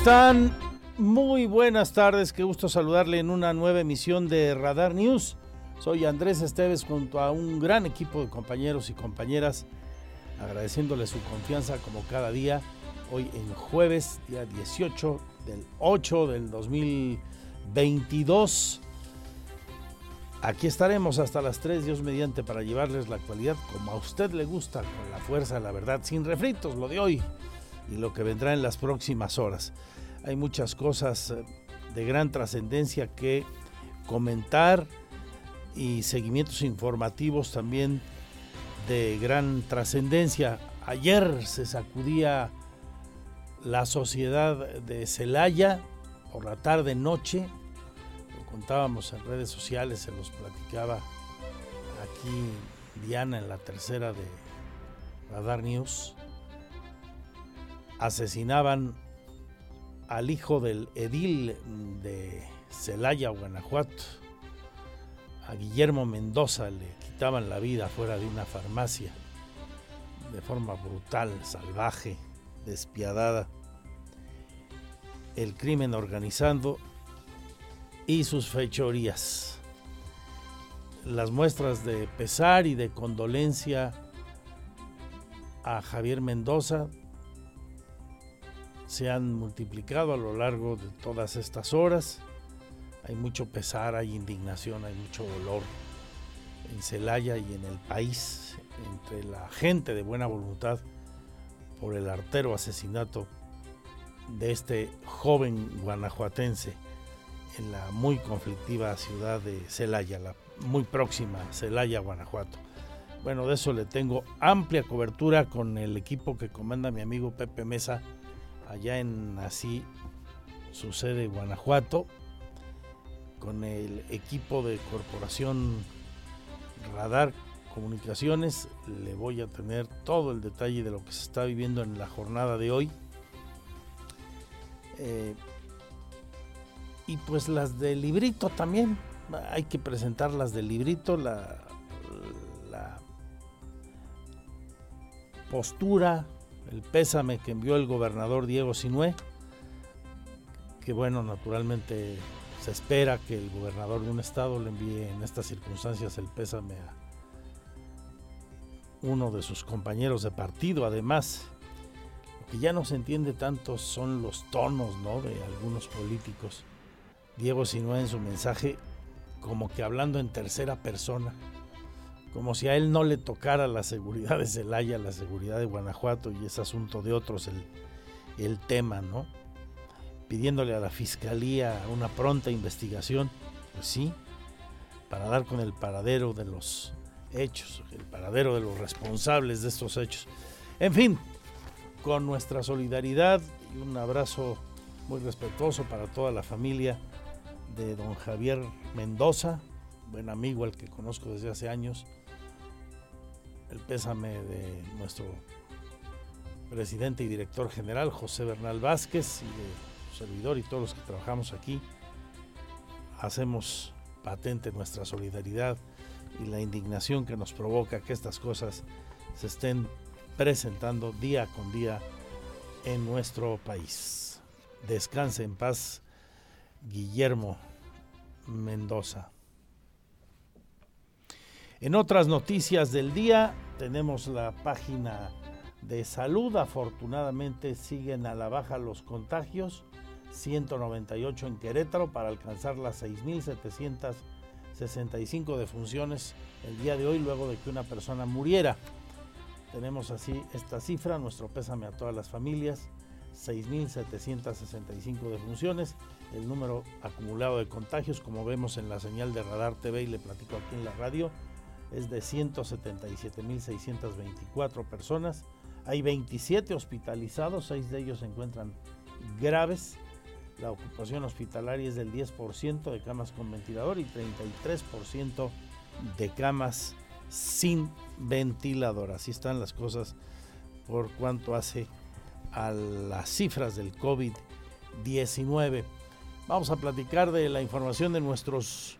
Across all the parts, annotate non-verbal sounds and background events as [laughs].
están? Muy buenas tardes, qué gusto saludarle en una nueva emisión de Radar News. Soy Andrés Esteves junto a un gran equipo de compañeros y compañeras, agradeciéndole su confianza como cada día, hoy en jueves, día 18 del 8 del 2022. Aquí estaremos hasta las 3, Dios mediante, para llevarles la actualidad como a usted le gusta, con la fuerza la verdad, sin refritos, lo de hoy y lo que vendrá en las próximas horas. Hay muchas cosas eh, de gran trascendencia que comentar y seguimientos informativos también de gran trascendencia. Ayer se sacudía la sociedad de Celaya por la tarde noche. Lo contábamos en redes sociales, se los platicaba aquí Diana en la tercera de Radar News asesinaban al hijo del edil de Celaya, Guanajuato, a Guillermo Mendoza, le quitaban la vida fuera de una farmacia de forma brutal, salvaje, despiadada. El crimen organizando y sus fechorías. Las muestras de pesar y de condolencia a Javier Mendoza se han multiplicado a lo largo de todas estas horas. Hay mucho pesar, hay indignación, hay mucho dolor en Celaya y en el país entre la gente de buena voluntad por el artero asesinato de este joven guanajuatense en la muy conflictiva ciudad de Celaya, la muy próxima Celaya, Guanajuato. Bueno, de eso le tengo amplia cobertura con el equipo que comanda mi amigo Pepe Mesa allá en así sucede Guanajuato, con el equipo de Corporación Radar Comunicaciones. Le voy a tener todo el detalle de lo que se está viviendo en la jornada de hoy. Eh, y pues las del librito también. Hay que presentar las del librito, la, la postura, el pésame que envió el gobernador Diego Sinué, que bueno, naturalmente se espera que el gobernador de un estado le envíe en estas circunstancias el pésame a uno de sus compañeros de partido. Además, lo que ya no se entiende tanto son los tonos ¿no? de algunos políticos. Diego Sinué en su mensaje como que hablando en tercera persona como si a él no le tocara la seguridad de Celaya, la seguridad de Guanajuato y ese asunto de otros el, el tema, ¿no? Pidiéndole a la fiscalía una pronta investigación, pues sí, para dar con el paradero de los hechos, el paradero de los responsables de estos hechos. En fin, con nuestra solidaridad y un abrazo muy respetuoso para toda la familia de don Javier Mendoza, buen amigo al que conozco desde hace años, el pésame de nuestro presidente y director general José Bernal Vázquez y de su servidor y todos los que trabajamos aquí. Hacemos patente nuestra solidaridad y la indignación que nos provoca que estas cosas se estén presentando día con día en nuestro país. Descanse en paz, Guillermo Mendoza. En otras noticias del día tenemos la página de salud. Afortunadamente siguen a la baja los contagios. 198 en Querétaro para alcanzar las 6.765 defunciones el día de hoy luego de que una persona muriera. Tenemos así esta cifra, nuestro pésame a todas las familias, 6.765 defunciones, el número acumulado de contagios, como vemos en la señal de Radar TV y le platico aquí en la radio, es de 177.624 personas. Hay 27 hospitalizados, 6 de ellos se encuentran graves. La ocupación hospitalaria es del 10% de camas con ventilador y 33% de camas sin ventilador. Así están las cosas por cuanto hace a las cifras del COVID-19. Vamos a platicar de la información de nuestros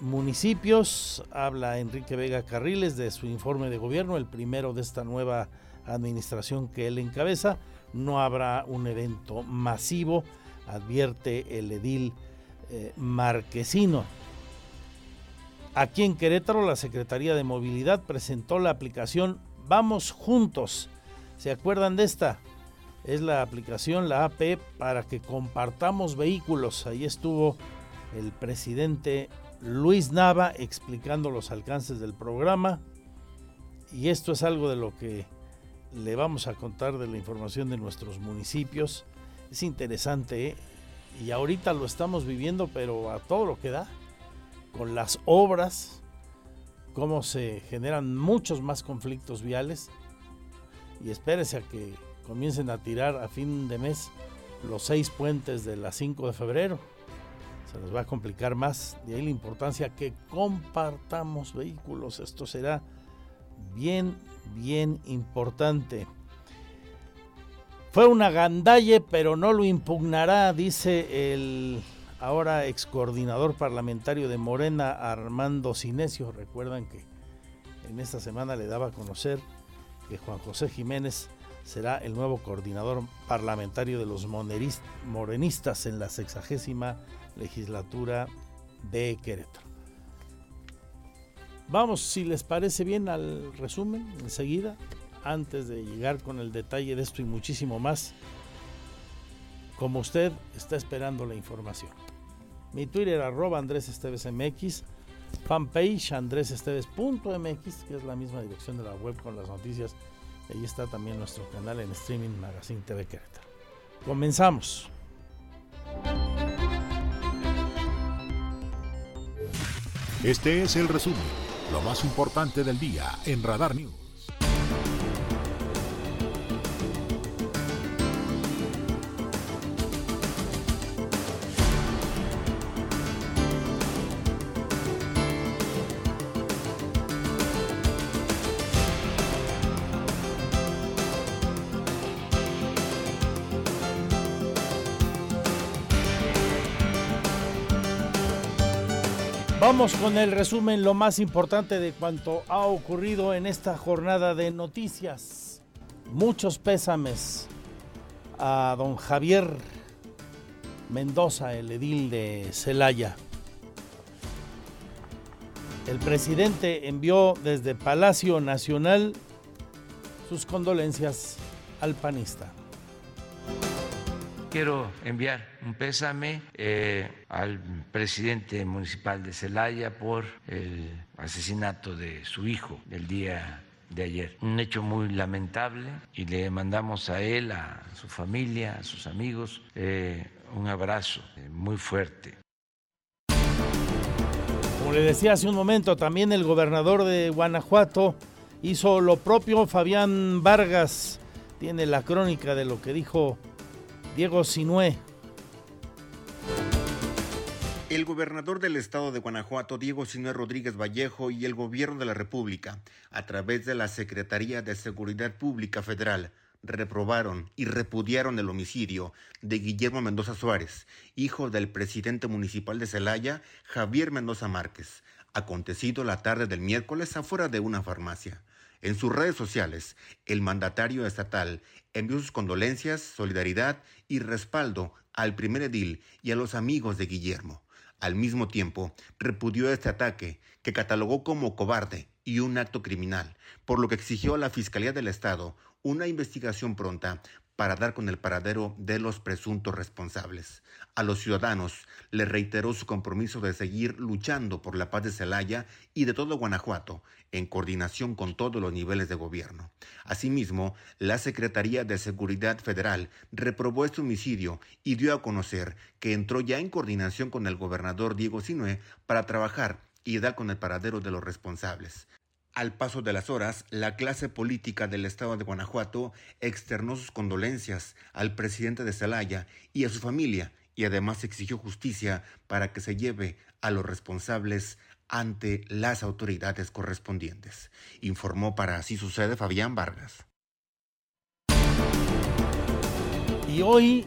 municipios. Habla Enrique Vega Carriles de su informe de gobierno, el primero de esta nueva administración que él encabeza. No habrá un evento masivo, advierte el edil eh, marquesino. Aquí en Querétaro, la Secretaría de Movilidad presentó la aplicación Vamos Juntos. ¿Se acuerdan de esta? Es la aplicación, la AP, para que compartamos vehículos. Ahí estuvo el presidente Luis Nava explicando los alcances del programa. Y esto es algo de lo que le vamos a contar de la información de nuestros municipios. Es interesante ¿eh? y ahorita lo estamos viviendo, pero a todo lo que da, con las obras, cómo se generan muchos más conflictos viales. Y espérese a que comiencen a tirar a fin de mes los seis puentes de la 5 de febrero se nos va a complicar más. De ahí la importancia que compartamos vehículos. Esto será bien, bien importante. Fue una gandalle, pero no lo impugnará, dice el ahora ex coordinador parlamentario de Morena, Armando Cinesio. Recuerdan que en esta semana le daba a conocer que Juan José Jiménez será el nuevo coordinador parlamentario de los morenistas en la sexagésima legislatura de Querétaro. Vamos, si les parece bien, al resumen enseguida, antes de llegar con el detalle de esto y muchísimo más, como usted está esperando la información. Mi Twitter arroba Andrés Esteves MX, fanpage andresesteves.mx, que es la misma dirección de la web con las noticias. Ahí está también nuestro canal en streaming Magazine TV Querétaro. Comenzamos. Este es el resumen, lo más importante del día en Radar News. Vamos con el resumen, lo más importante de cuanto ha ocurrido en esta jornada de noticias. Muchos pésames a don Javier Mendoza, el edil de Celaya. El presidente envió desde Palacio Nacional sus condolencias al panista quiero enviar un pésame eh, al presidente municipal de Celaya por el asesinato de su hijo el día de ayer. Un hecho muy lamentable y le mandamos a él, a su familia, a sus amigos, eh, un abrazo eh, muy fuerte. Como le decía hace un momento, también el gobernador de Guanajuato hizo lo propio. Fabián Vargas tiene la crónica de lo que dijo Diego Sinué. El gobernador del estado de Guanajuato, Diego Sinué Rodríguez Vallejo, y el gobierno de la República, a través de la Secretaría de Seguridad Pública Federal, reprobaron y repudiaron el homicidio de Guillermo Mendoza Suárez, hijo del presidente municipal de Celaya, Javier Mendoza Márquez, acontecido la tarde del miércoles afuera de una farmacia. En sus redes sociales, el mandatario estatal envió sus condolencias, solidaridad y respaldo al primer edil y a los amigos de Guillermo. Al mismo tiempo, repudió este ataque, que catalogó como cobarde y un acto criminal, por lo que exigió a la Fiscalía del Estado una investigación pronta para dar con el paradero de los presuntos responsables. A los ciudadanos le reiteró su compromiso de seguir luchando por la paz de Celaya y de todo Guanajuato, en coordinación con todos los niveles de gobierno. Asimismo, la Secretaría de Seguridad Federal reprobó este homicidio y dio a conocer que entró ya en coordinación con el gobernador Diego Sinue para trabajar y dar con el paradero de los responsables. Al paso de las horas, la clase política del estado de Guanajuato externó sus condolencias al presidente de Celaya y a su familia y además exigió justicia para que se lleve a los responsables ante las autoridades correspondientes. Informó para Así Sucede Fabián Vargas. Y hoy,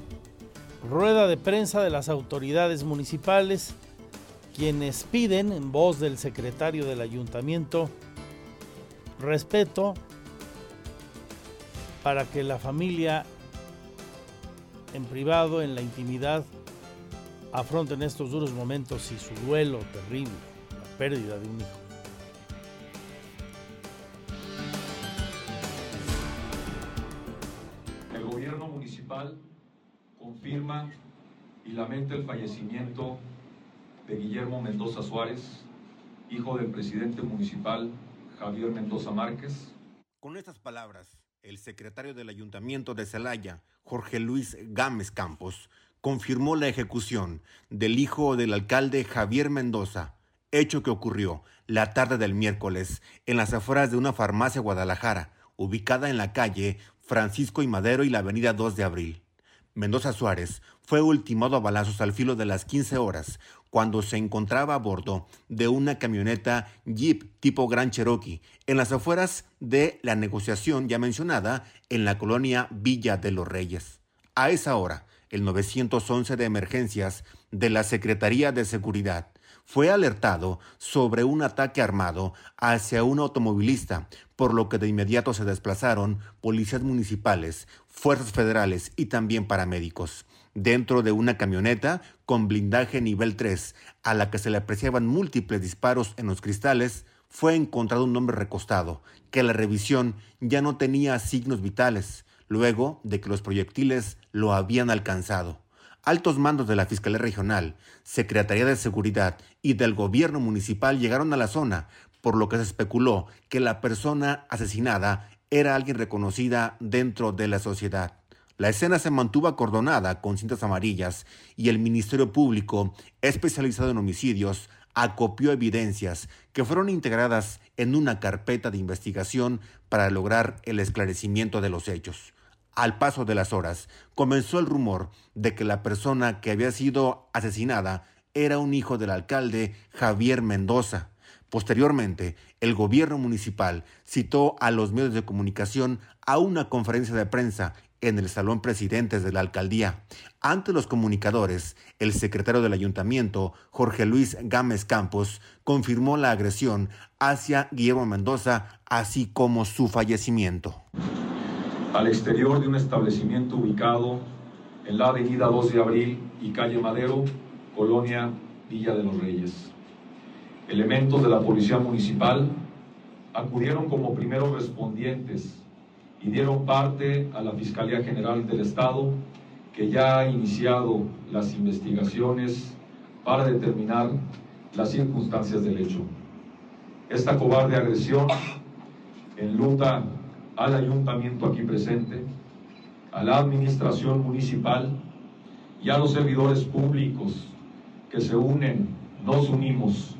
rueda de prensa de las autoridades municipales, quienes piden, en voz del secretario del ayuntamiento, respeto, para que la familia en privado, en la intimidad, afronten estos duros momentos y su duelo terrible, la pérdida de un hijo. El gobierno municipal confirma y lamenta el fallecimiento de Guillermo Mendoza Suárez, hijo del presidente municipal Javier Mendoza Márquez. Con estas palabras, el secretario del Ayuntamiento de Celaya, Jorge Luis Gámez Campos, confirmó la ejecución del hijo del alcalde Javier Mendoza, hecho que ocurrió la tarde del miércoles en las afueras de una farmacia Guadalajara, ubicada en la calle Francisco y Madero y la avenida 2 de Abril. Mendoza Suárez fue ultimado a balazos al filo de las 15 horas cuando se encontraba a bordo de una camioneta Jeep tipo Gran Cherokee en las afueras de la negociación ya mencionada en la colonia Villa de los Reyes. A esa hora, el 911 de emergencias de la Secretaría de Seguridad fue alertado sobre un ataque armado hacia un automovilista, por lo que de inmediato se desplazaron policías municipales, fuerzas federales y también paramédicos. Dentro de una camioneta con blindaje nivel 3, a la que se le apreciaban múltiples disparos en los cristales, fue encontrado un hombre recostado, que la revisión ya no tenía signos vitales, luego de que los proyectiles lo habían alcanzado. Altos mandos de la Fiscalía Regional, Secretaría de Seguridad y del Gobierno Municipal llegaron a la zona, por lo que se especuló que la persona asesinada era alguien reconocida dentro de la sociedad. La escena se mantuvo acordonada con cintas amarillas y el Ministerio Público, especializado en homicidios, acopió evidencias que fueron integradas en una carpeta de investigación para lograr el esclarecimiento de los hechos. Al paso de las horas, comenzó el rumor de que la persona que había sido asesinada era un hijo del alcalde Javier Mendoza. Posteriormente, el gobierno municipal citó a los medios de comunicación a una conferencia de prensa en el Salón Presidentes de la Alcaldía. Ante los comunicadores, el secretario del ayuntamiento, Jorge Luis Gámez Campos, confirmó la agresión hacia Guillermo Mendoza, así como su fallecimiento al exterior de un establecimiento ubicado en la avenida 2 de Abril y calle Madero, colonia Villa de los Reyes. Elementos de la Policía Municipal acudieron como primeros respondientes y dieron parte a la Fiscalía General del Estado, que ya ha iniciado las investigaciones para determinar las circunstancias del hecho. Esta cobarde agresión enluta al ayuntamiento aquí presente, a la administración municipal y a los servidores públicos que se unen, nos unimos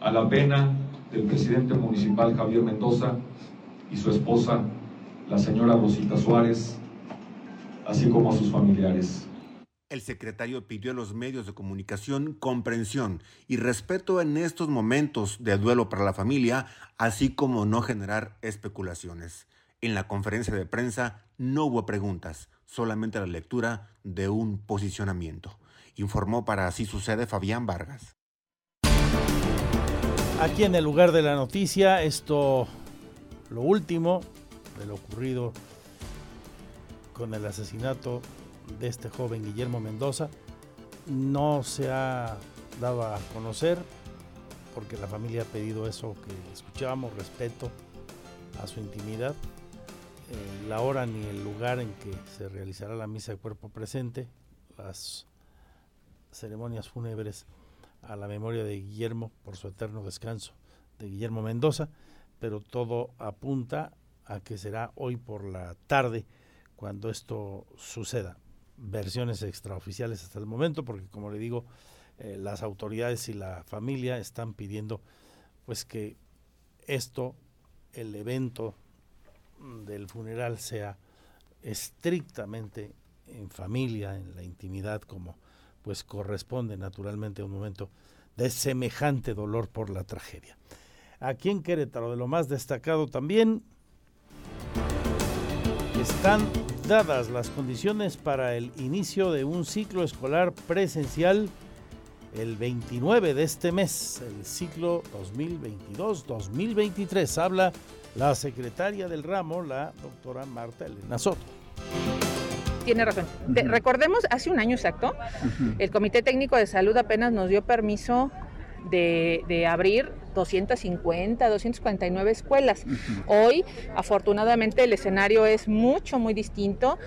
a la pena del presidente municipal Javier Mendoza y su esposa, la señora Rosita Suárez, así como a sus familiares. El secretario pidió a los medios de comunicación comprensión y respeto en estos momentos de duelo para la familia, así como no generar especulaciones. En la conferencia de prensa no hubo preguntas, solamente la lectura de un posicionamiento. Informó para Así Sucede Fabián Vargas. Aquí en el lugar de la noticia, esto, lo último de lo ocurrido con el asesinato de este joven Guillermo Mendoza, no se ha dado a conocer porque la familia ha pedido eso que escuchábamos, respeto a su intimidad. Eh, la hora ni el lugar en que se realizará la misa de cuerpo presente, las ceremonias fúnebres a la memoria de Guillermo por su eterno descanso, de Guillermo Mendoza, pero todo apunta a que será hoy por la tarde cuando esto suceda. Versiones extraoficiales hasta el momento, porque como le digo, eh, las autoridades y la familia están pidiendo pues que esto, el evento del funeral sea estrictamente en familia, en la intimidad, como pues corresponde naturalmente a un momento de semejante dolor por la tragedia. Aquí en Querétaro, de lo más destacado también, están dadas las condiciones para el inicio de un ciclo escolar presencial el 29 de este mes, el ciclo 2022-2023. Habla la secretaria del ramo, la doctora Marta Elena Soto tiene razón. recordemos, hace un año exacto, el Comité Técnico de Salud apenas nos dio permiso de, abrir 250, 249 escuelas. Hoy, afortunadamente, el escenario es mucho, muy distinto.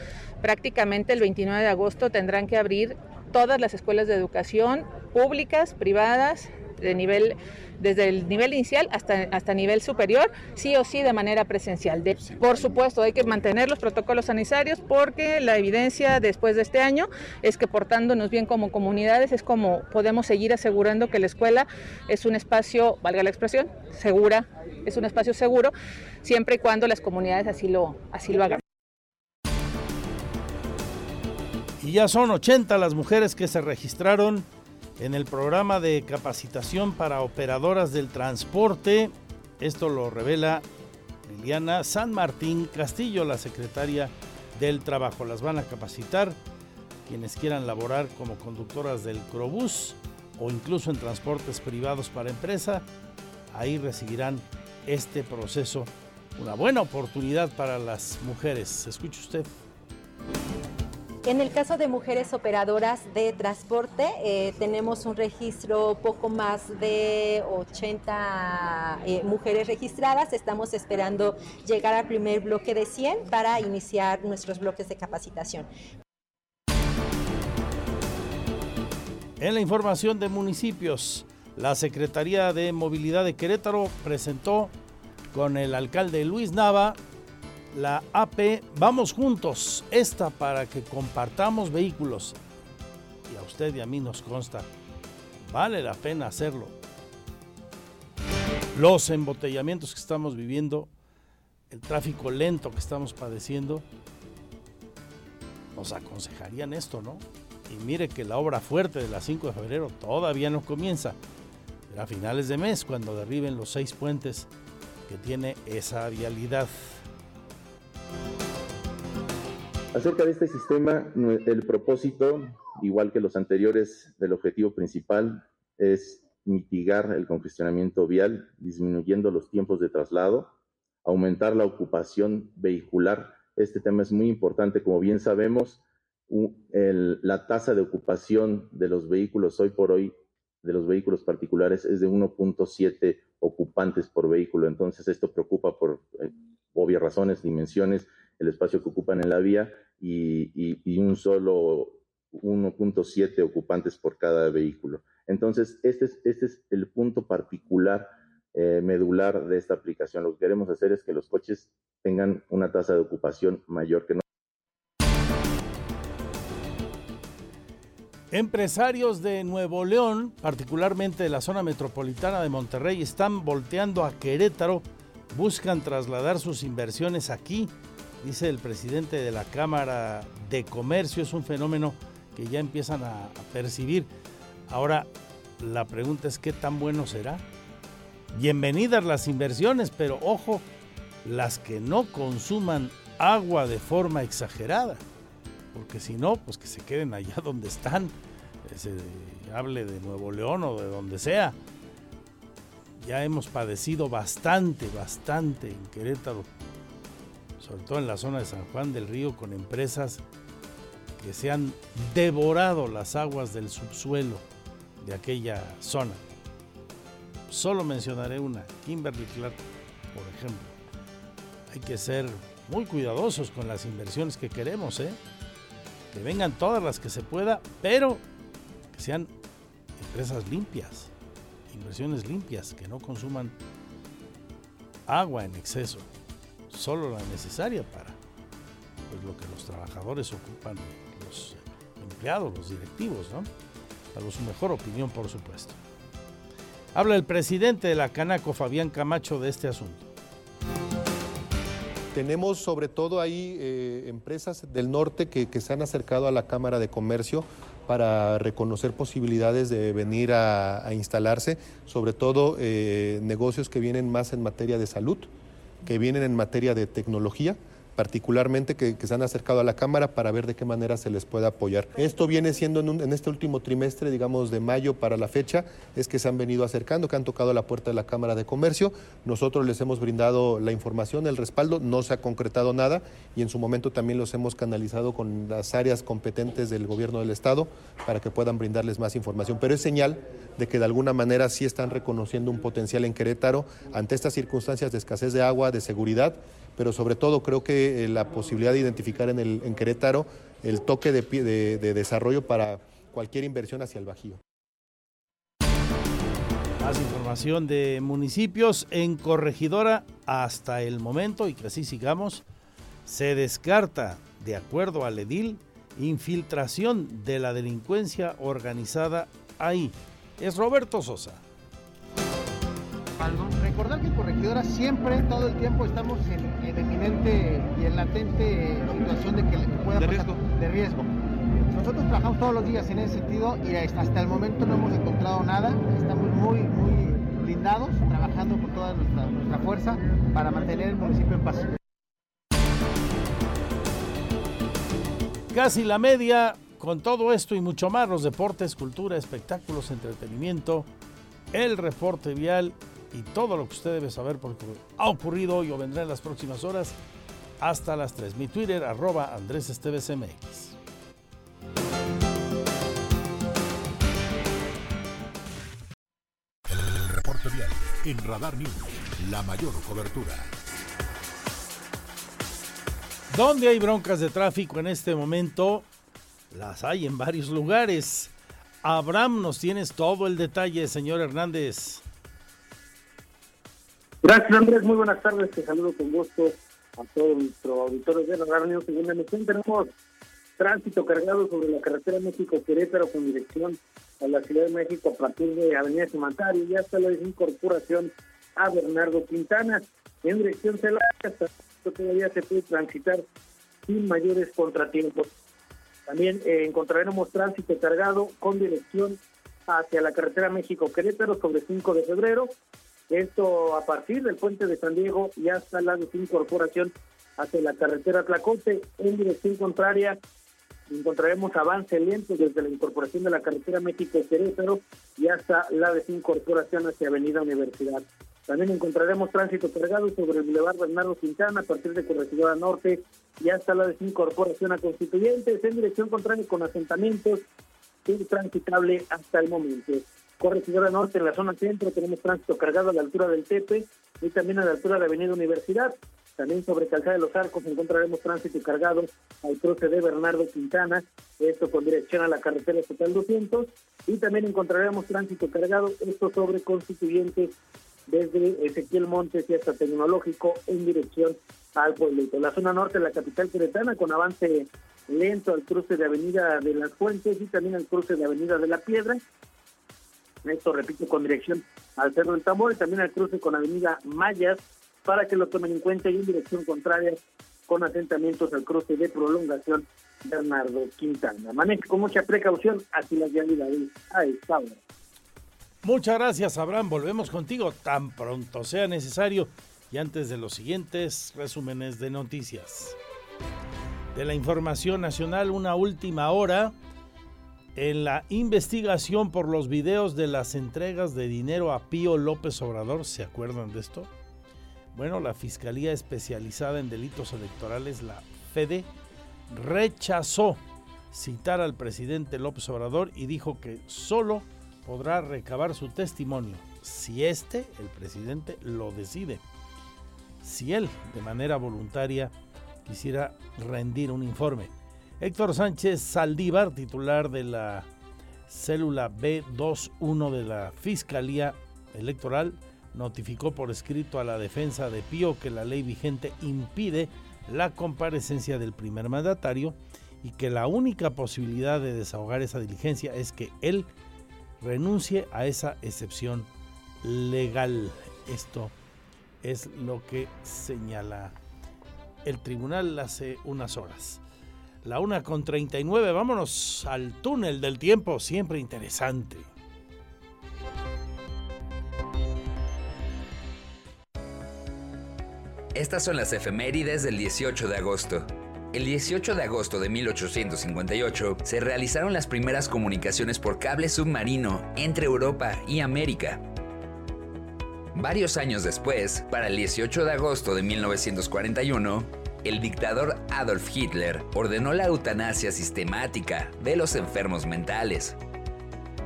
Prácticamente el 29 de agosto tendrán que abrir todas las escuelas de educación públicas, privadas, de nivel desde el nivel inicial hasta, hasta nivel superior, sí o sí de manera presencial. por supuesto, hay que mantener los protocolos sanitarios porque la evidencia después de este año es que portándonos bien como comunidades es como podemos seguir asegurando que la escuela es un espacio, valga la expresión, segura, es un espacio seguro, siempre y cuando las comunidades así lo, así lo hagan. Y ya son 80 las mujeres que se registraron en el programa de capacitación para operadoras del transporte. Esto lo revela Liliana San Martín Castillo, la secretaria del Trabajo. Las van a capacitar quienes quieran laborar como conductoras del Crobús o incluso en transportes privados para empresa. Ahí recibirán este proceso. Una buena oportunidad para las mujeres. Escuche usted. En el caso de mujeres operadoras de transporte, eh, tenemos un registro poco más de 80 eh, mujeres registradas. Estamos esperando llegar al primer bloque de 100 para iniciar nuestros bloques de capacitación. En la información de municipios, la Secretaría de Movilidad de Querétaro presentó con el alcalde Luis Nava la AP Vamos Juntos, esta para que compartamos vehículos. Y a usted y a mí nos consta, vale la pena hacerlo. Los embotellamientos que estamos viviendo, el tráfico lento que estamos padeciendo, nos aconsejarían esto, ¿no? Y mire que la obra fuerte de la 5 de febrero todavía no comienza. Será a finales de mes cuando derriben los seis puentes que tiene esa vialidad. Acerca de este sistema, el propósito, igual que los anteriores, del objetivo principal es mitigar el congestionamiento vial, disminuyendo los tiempos de traslado, aumentar la ocupación vehicular. Este tema es muy importante, como bien sabemos, la tasa de ocupación de los vehículos hoy por hoy, de los vehículos particulares, es de 1.7 ocupantes por vehículo. Entonces, esto preocupa por eh, obvias razones, dimensiones, el espacio que ocupan en la vía y, un solo 1.7 ocupantes por cada vehículo. Entonces, este es, este es el punto particular eh, medular de esta aplicación. Lo que queremos hacer es que los coches tengan una tasa de ocupación mayor que no. Empresarios de Nuevo León, particularmente de la zona metropolitana de Monterrey, están volteando a Querétaro, buscan trasladar sus inversiones aquí dice el presidente de la Cámara de Comercio, es un fenómeno que ya empiezan a, percibir. Ahora, la pregunta es qué tan bueno será. Bienvenidas las inversiones, pero ojo, las que no consuman agua de forma exagerada, porque si no, pues que se queden allá [laughs] donde están, hable de Nuevo León o de donde sea. Ya hemos padecido bastante, bastante en Querétaro sobre todo en la zona de San Juan del Río, con empresas que se han devorado las aguas del subsuelo de aquella zona. Solo mencionaré una, Kimberly Clark, por ejemplo. Hay que ser muy cuidadosos con las inversiones que queremos, ¿eh? que vengan todas las que se pueda, pero que sean empresas limpias, inversiones limpias, que no consuman agua en exceso solo la necesaria para pues, lo que los trabajadores ocupan, los empleados, los directivos, ¿no? Para su mejor opinión, por supuesto. Habla el presidente de la Canaco, Fabián Camacho, de este asunto. Tenemos sobre todo ahí eh, empresas del norte que, se han acercado a la Cámara de Comercio para reconocer posibilidades de venir a, instalarse, sobre todo eh, negocios que vienen más en materia de salud, que vienen en materia de tecnología, particularmente que, se han acercado a la Cámara para ver de qué manera se les puede apoyar. Esto viene siendo en, este último trimestre, digamos de mayo para la fecha, es que se han venido acercando, que han tocado la puerta de la Cámara de Comercio. Nosotros les hemos brindado la información, el respaldo, no se ha concretado nada y en su momento también los hemos canalizado con las áreas competentes del gobierno del Estado para que puedan brindarles más información. Pero es señal de que de alguna manera sí están reconociendo un potencial en Querétaro ante estas circunstancias de escasez de agua, de seguridad pero sobre todo creo que eh, la posibilidad de identificar en, Querétaro el toque de desarrollo para cualquier inversión hacia el Bajío. Más información de municipios en Corregidora hasta el momento y que así sigamos, se descarta, de acuerdo al edil, infiltración de la delincuencia organizada ahí. Es Roberto Sosa. Recordar que Corregidora siempre, todo el tiempo, estamos en, en eminente y en latente situación de que pueda de pasar riesgo. de riesgo. Nosotros trabajamos todos los días en ese sentido y hasta el momento no hemos encontrado nada. Estamos muy, muy blindados, trabajando con toda nuestra, nuestra fuerza para mantener el municipio en paz. Casi la media, con todo esto y mucho más, los deportes, cultura, espectáculos, entretenimiento, el reporte vial y todo lo que usted debe saber porque ha ocurrido hoy o vendrá en las próximas horas hasta las 3. Mi Twitter, arroba Andrés Esteves MX. El reporte vial en Radar News, la mayor cobertura. ¿Dónde hay broncas de tráfico en este momento? Las hay en varios lugares. Abraham, nos tienes todo el detalle, señor Hernández. Gracias, Andrés. Muy buenas tardes. Te saludo con gusto a todos nuestros auditores de la Radio Segunda Emisión. Tenemos tránsito cargado sobre la carretera México-Querétaro con dirección a la Ciudad de México a partir de Avenida Simantario y hasta la incorporación a Bernardo Quintana. En dirección Celaya, todavía se puede transitar sin mayores contratiempos. También eh, encontraremos tránsito cargado con dirección hacia la carretera México-Querétaro sobre 5 de febrero esto a partir del puente de San Diego y hasta la incorporación hacia la carretera Tlacote en dirección contraria. Encontraremos avance lento desde la incorporación de la carretera México-Querétaro y hasta la desincorporación hacia Avenida Universidad. También encontraremos tránsito cargado sobre el Boulevard Bernardo Quintana a partir de Corregidora Norte y hasta la desincorporación a Constituyentes en dirección contraria con asentamientos intransitable hasta el momento. Corregidora Norte en la zona centro tenemos tránsito cargado a la altura del Tepe y también a la altura de Avenida Universidad. También sobre Calzada de los Arcos encontraremos tránsito cargado al cruce de Bernardo Quintana, esto con dirección a la carretera estatal 200. Y también encontraremos tránsito cargado, esto sobre Constituyentes desde Ezequiel Montes y hasta Tecnológico en dirección al pueblito. La zona norte de la capital queretana con avance lento al cruce de Avenida de las Fuentes y también al cruce de Avenida de la Piedra esto repito con dirección al Cerro del Tambor y también al cruce con Avenida Mayas para que lo tomen en cuenta y en dirección contraria con asentamientos al cruce de prolongación Bernardo Quintana. Maneje con mucha precaución así las vialidades a esta hora. Muchas gracias, Abraham. Volvemos contigo tan pronto sea necesario y antes de los siguientes resúmenes de noticias. De la información nacional, una última hora en la investigación por los videos de las entregas de dinero a Pío López Obrador, ¿se acuerdan de esto? Bueno, la Fiscalía Especializada en Delitos Electorales, la FEDE, rechazó citar al presidente López Obrador y dijo que solo podrá recabar su testimonio si éste, el presidente, lo decide. Si él, de manera voluntaria, quisiera rendir un informe. Héctor Sánchez Saldívar, titular de la célula B21 de la Fiscalía Electoral, notificó por escrito a la defensa de Pío que la ley vigente impide la comparecencia del primer mandatario y que la única posibilidad de desahogar esa diligencia es que él renuncie a esa excepción legal. Esto es lo que señala el tribunal hace unas horas. La una con 39, vámonos al túnel del tiempo, siempre interesante. Estas son las efemérides del 18 de agosto. El 18 de agosto de 1858 se realizaron las primeras comunicaciones por cable submarino entre Europa y América. Varios años después, para el 18 de agosto de 1941, el dictador Adolf Hitler ordenó la eutanasia sistemática de los enfermos mentales.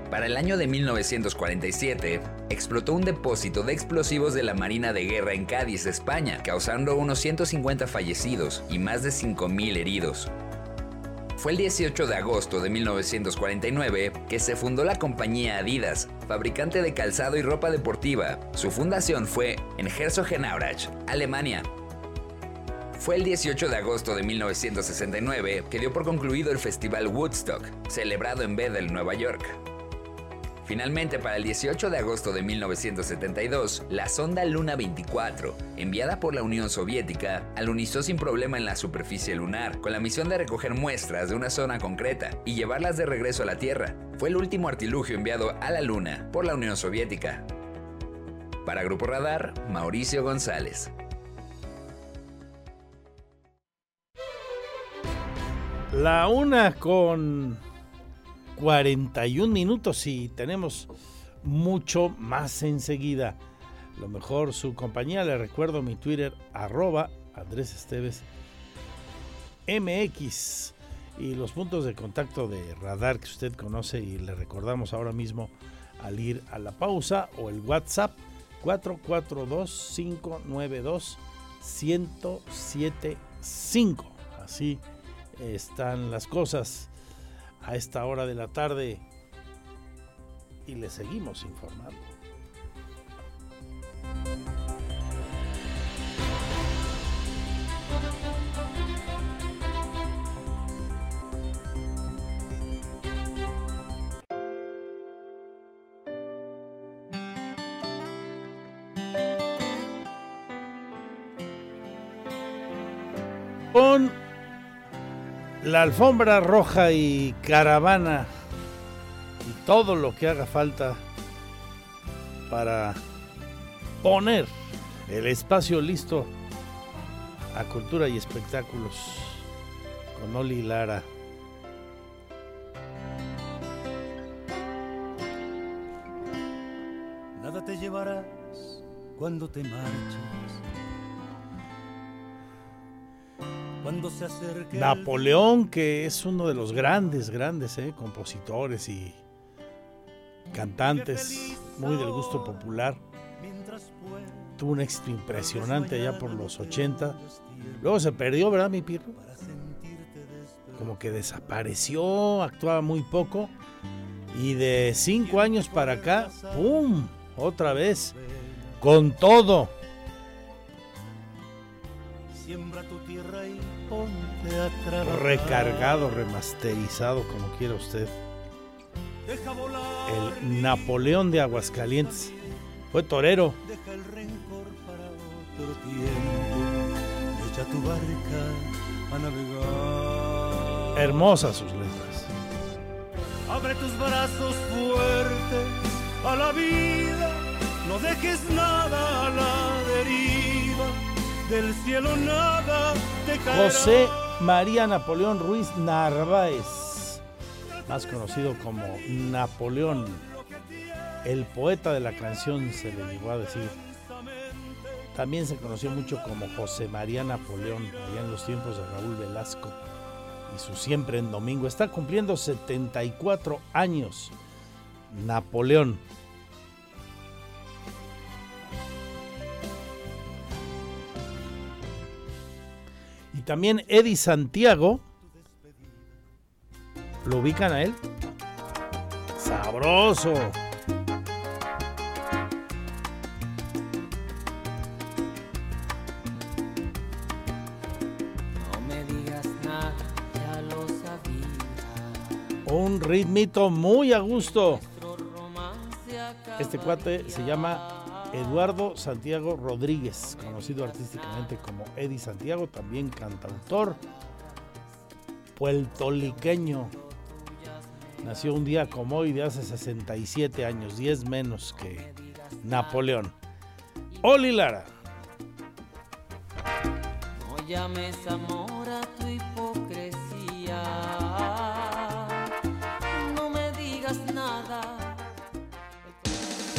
Para el año de 1947, explotó un depósito de explosivos de la Marina de Guerra en Cádiz, España, causando unos 150 fallecidos y más de 5.000 heridos. Fue el 18 de agosto de 1949 que se fundó la compañía Adidas, fabricante de calzado y ropa deportiva. Su fundación fue en Herzogenaurach, Alemania. Fue el 18 de agosto de 1969 que dio por concluido el Festival Woodstock, celebrado en Bethel, Nueva York. Finalmente, para el 18 de agosto de 1972, la sonda Luna 24, enviada por la Unión Soviética, alunizó sin problema en la superficie lunar, con la misión de recoger muestras de una zona concreta y llevarlas de regreso a la Tierra. Fue el último artilugio enviado a la Luna por la Unión Soviética. Para Grupo Radar, Mauricio González. La una con 41 minutos y tenemos mucho más enseguida. Lo mejor su compañía, le recuerdo mi Twitter, arroba Andrés Esteves MX y los puntos de contacto de radar que usted conoce y le recordamos ahora mismo al ir a la pausa o el WhatsApp 442-592-1075. Así están las cosas a esta hora de la tarde y le seguimos informando. La alfombra roja y caravana y todo lo que haga falta para poner el espacio listo a cultura y espectáculos con Oli Lara. Nada te llevarás cuando te marches Napoleón, que es uno de los grandes, grandes eh, compositores y cantantes, muy del gusto popular. Tuvo un éxito impresionante allá por los 80. Luego se perdió, ¿verdad, mi pirro? Como que desapareció, actuaba muy poco. Y de cinco años para acá, ¡pum! Otra vez, con todo. Siembra tu tierra y recargado, remasterizado, como quiera usted. El Napoleón de Aguascalientes. Fue torero. Deja el rencor para otro tiempo. Echa tu barca a navegar. Hermosas sus letras. Abre tus brazos fuertes a la vida. No dejes nada a la deriva. José María Napoleón Ruiz Narváez, más conocido como Napoleón, el poeta de la canción se le llegó a decir. También se conoció mucho como José María Napoleón, allá en los tiempos de Raúl Velasco y su siempre en domingo. Está cumpliendo 74 años. Napoleón. También Eddie Santiago. ¿Lo ubican a él? Sabroso. No me digas nada, ya lo sabía. Un ritmito muy a gusto. Este cuate se llama Eduardo Santiago Rodríguez, conocido artísticamente como Eddie Santiago, también cantautor puertoliqueño. Nació un día como hoy de hace 67 años, 10 menos que Napoleón. Oli Lara. llames amor a tu hipocresía. No me digas nada.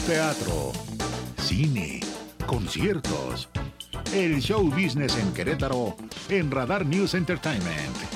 Teatro, conciertos. El show business en Querétaro en Radar News Entertainment.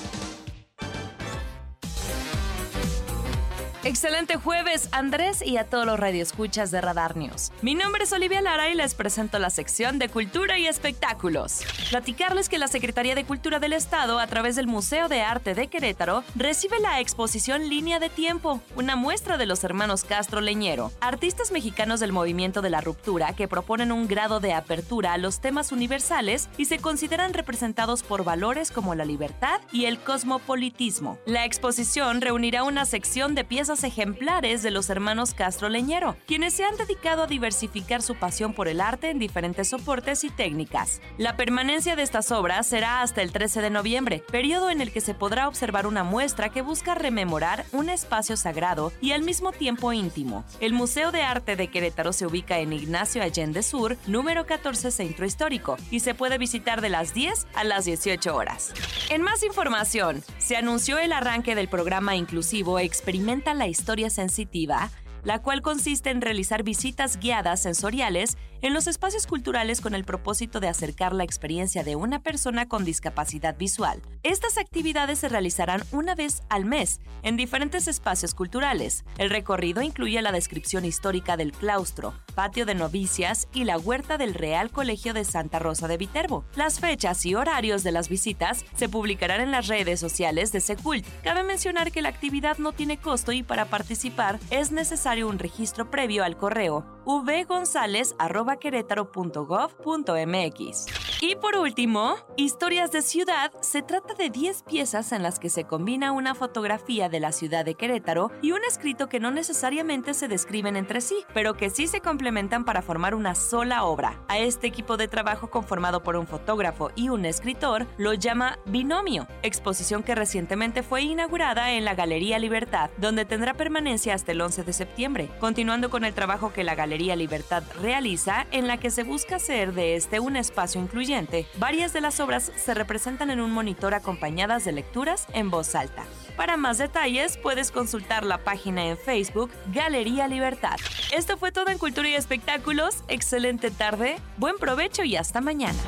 Excelente jueves, Andrés, y a todos los radioescuchas de Radar News. Mi nombre es Olivia Lara y les presento la sección de Cultura y Espectáculos. Platicarles que la Secretaría de Cultura del Estado, a través del Museo de Arte de Querétaro, recibe la exposición Línea de Tiempo, una muestra de los hermanos Castro Leñero, artistas mexicanos del movimiento de la ruptura que proponen un grado de apertura a los temas universales y se consideran representados por valores como la libertad y el cosmopolitismo. La exposición reunirá una sección de piezas ejemplares de los hermanos Castro Leñero, quienes se han dedicado a diversificar su pasión por el arte en diferentes soportes y técnicas. La permanencia de estas obras será hasta el 13 de noviembre, periodo en el que se podrá observar una muestra que busca rememorar un espacio sagrado y al mismo tiempo íntimo. El Museo de Arte de Querétaro se ubica en Ignacio Allende Sur, número 14 Centro Histórico, y se puede visitar de las 10 a las 18 horas. En más información, se anunció el arranque del programa inclusivo Experimenta la historia sensitiva, la cual consiste en realizar visitas guiadas sensoriales en los espacios culturales con el propósito de acercar la experiencia de una persona con discapacidad visual. Estas actividades se realizarán una vez al mes en diferentes espacios culturales. El recorrido incluye la descripción histórica del claustro, patio de novicias y la huerta del Real Colegio de Santa Rosa de Viterbo. Las fechas y horarios de las visitas se publicarán en las redes sociales de Secult. Cabe mencionar que la actividad no tiene costo y para participar es necesario un registro previo al correo vgonzalez.querétaro.gov.mx. Y por último, Historias de Ciudad se trata de 10 piezas en las que se combina una fotografía de la ciudad de Querétaro y un escrito que no necesariamente se describen entre sí, pero que sí se complementan para formar una sola obra. A este equipo de trabajo conformado por un fotógrafo y un escritor lo llama Binomio, exposición que recientemente fue inaugurada en la Galería Libertad, donde tendrá permanencia hasta el 11 de septiembre, continuando con el trabajo que la Galería Libertad realiza en la que se busca hacer de este un espacio incluyente. Varias de las obras se representan en un monitor acompañadas de lecturas en voz alta. Para más detalles puedes consultar la página en Facebook Galería Libertad. Esto fue todo en Cultura y Espectáculos. Excelente tarde, buen provecho y hasta mañana.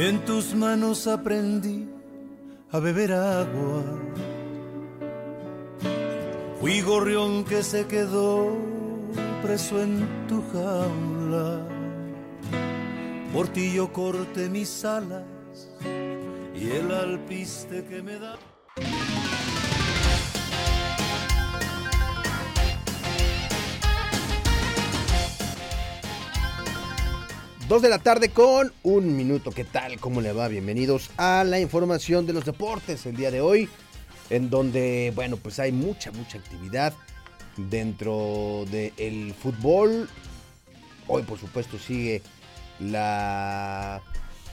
En tus manos aprendí a beber agua. Fui gorrión que se quedó preso en tu jaula. Por ti yo corté mis alas y el alpiste que me da. Dos de la tarde con un minuto. ¿Qué tal? ¿Cómo le va? Bienvenidos a la información de los deportes el día de hoy, en donde, bueno, pues hay mucha, mucha actividad dentro del fútbol. Hoy, por supuesto, sigue la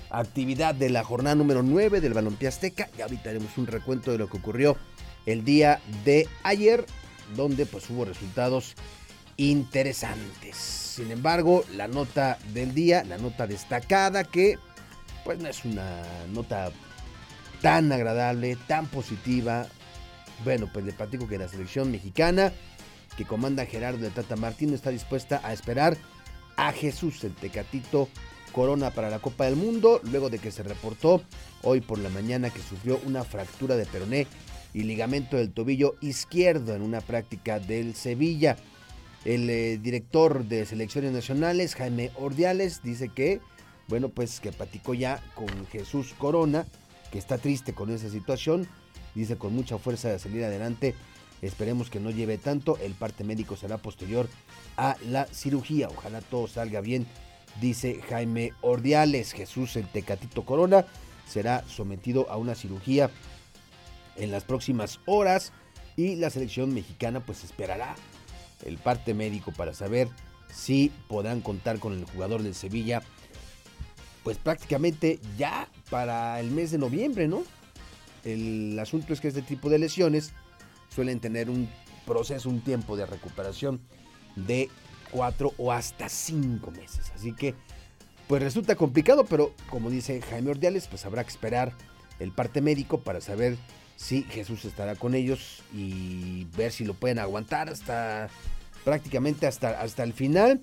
actividad de la jornada número 9 del Balompié Azteca. Y ahorita haremos un recuento de lo que ocurrió el día de ayer, donde pues hubo resultados interesantes. Sin embargo, la nota del día, la nota destacada, que pues no es una nota tan agradable, tan positiva. Bueno, pues le platico que la selección mexicana que comanda Gerardo de Tata Martino está dispuesta a esperar a Jesús, el Tecatito Corona para la Copa del Mundo, luego de que se reportó hoy por la mañana que sufrió una fractura de peroné y ligamento del tobillo izquierdo en una práctica del Sevilla. El eh, director de selecciones nacionales, Jaime Ordiales, dice que, bueno, pues que platicó ya con Jesús Corona, que está triste con esa situación, dice con mucha fuerza de salir adelante, esperemos que no lleve tanto, el parte médico será posterior a la cirugía, ojalá todo salga bien, dice Jaime Ordiales, Jesús el Tecatito Corona será sometido a una cirugía en las próximas horas y la selección mexicana pues esperará el parte médico para saber si podrán contar con el jugador del Sevilla pues prácticamente ya para el mes de noviembre, ¿no? El asunto es que este tipo de lesiones suelen tener un proceso, un tiempo de recuperación de cuatro o hasta cinco meses. Así que, pues resulta complicado, pero como dice Jaime Ordiales, pues habrá que esperar el parte médico para saber si Jesús estará con ellos y ver si lo pueden aguantar hasta prácticamente hasta, hasta el final.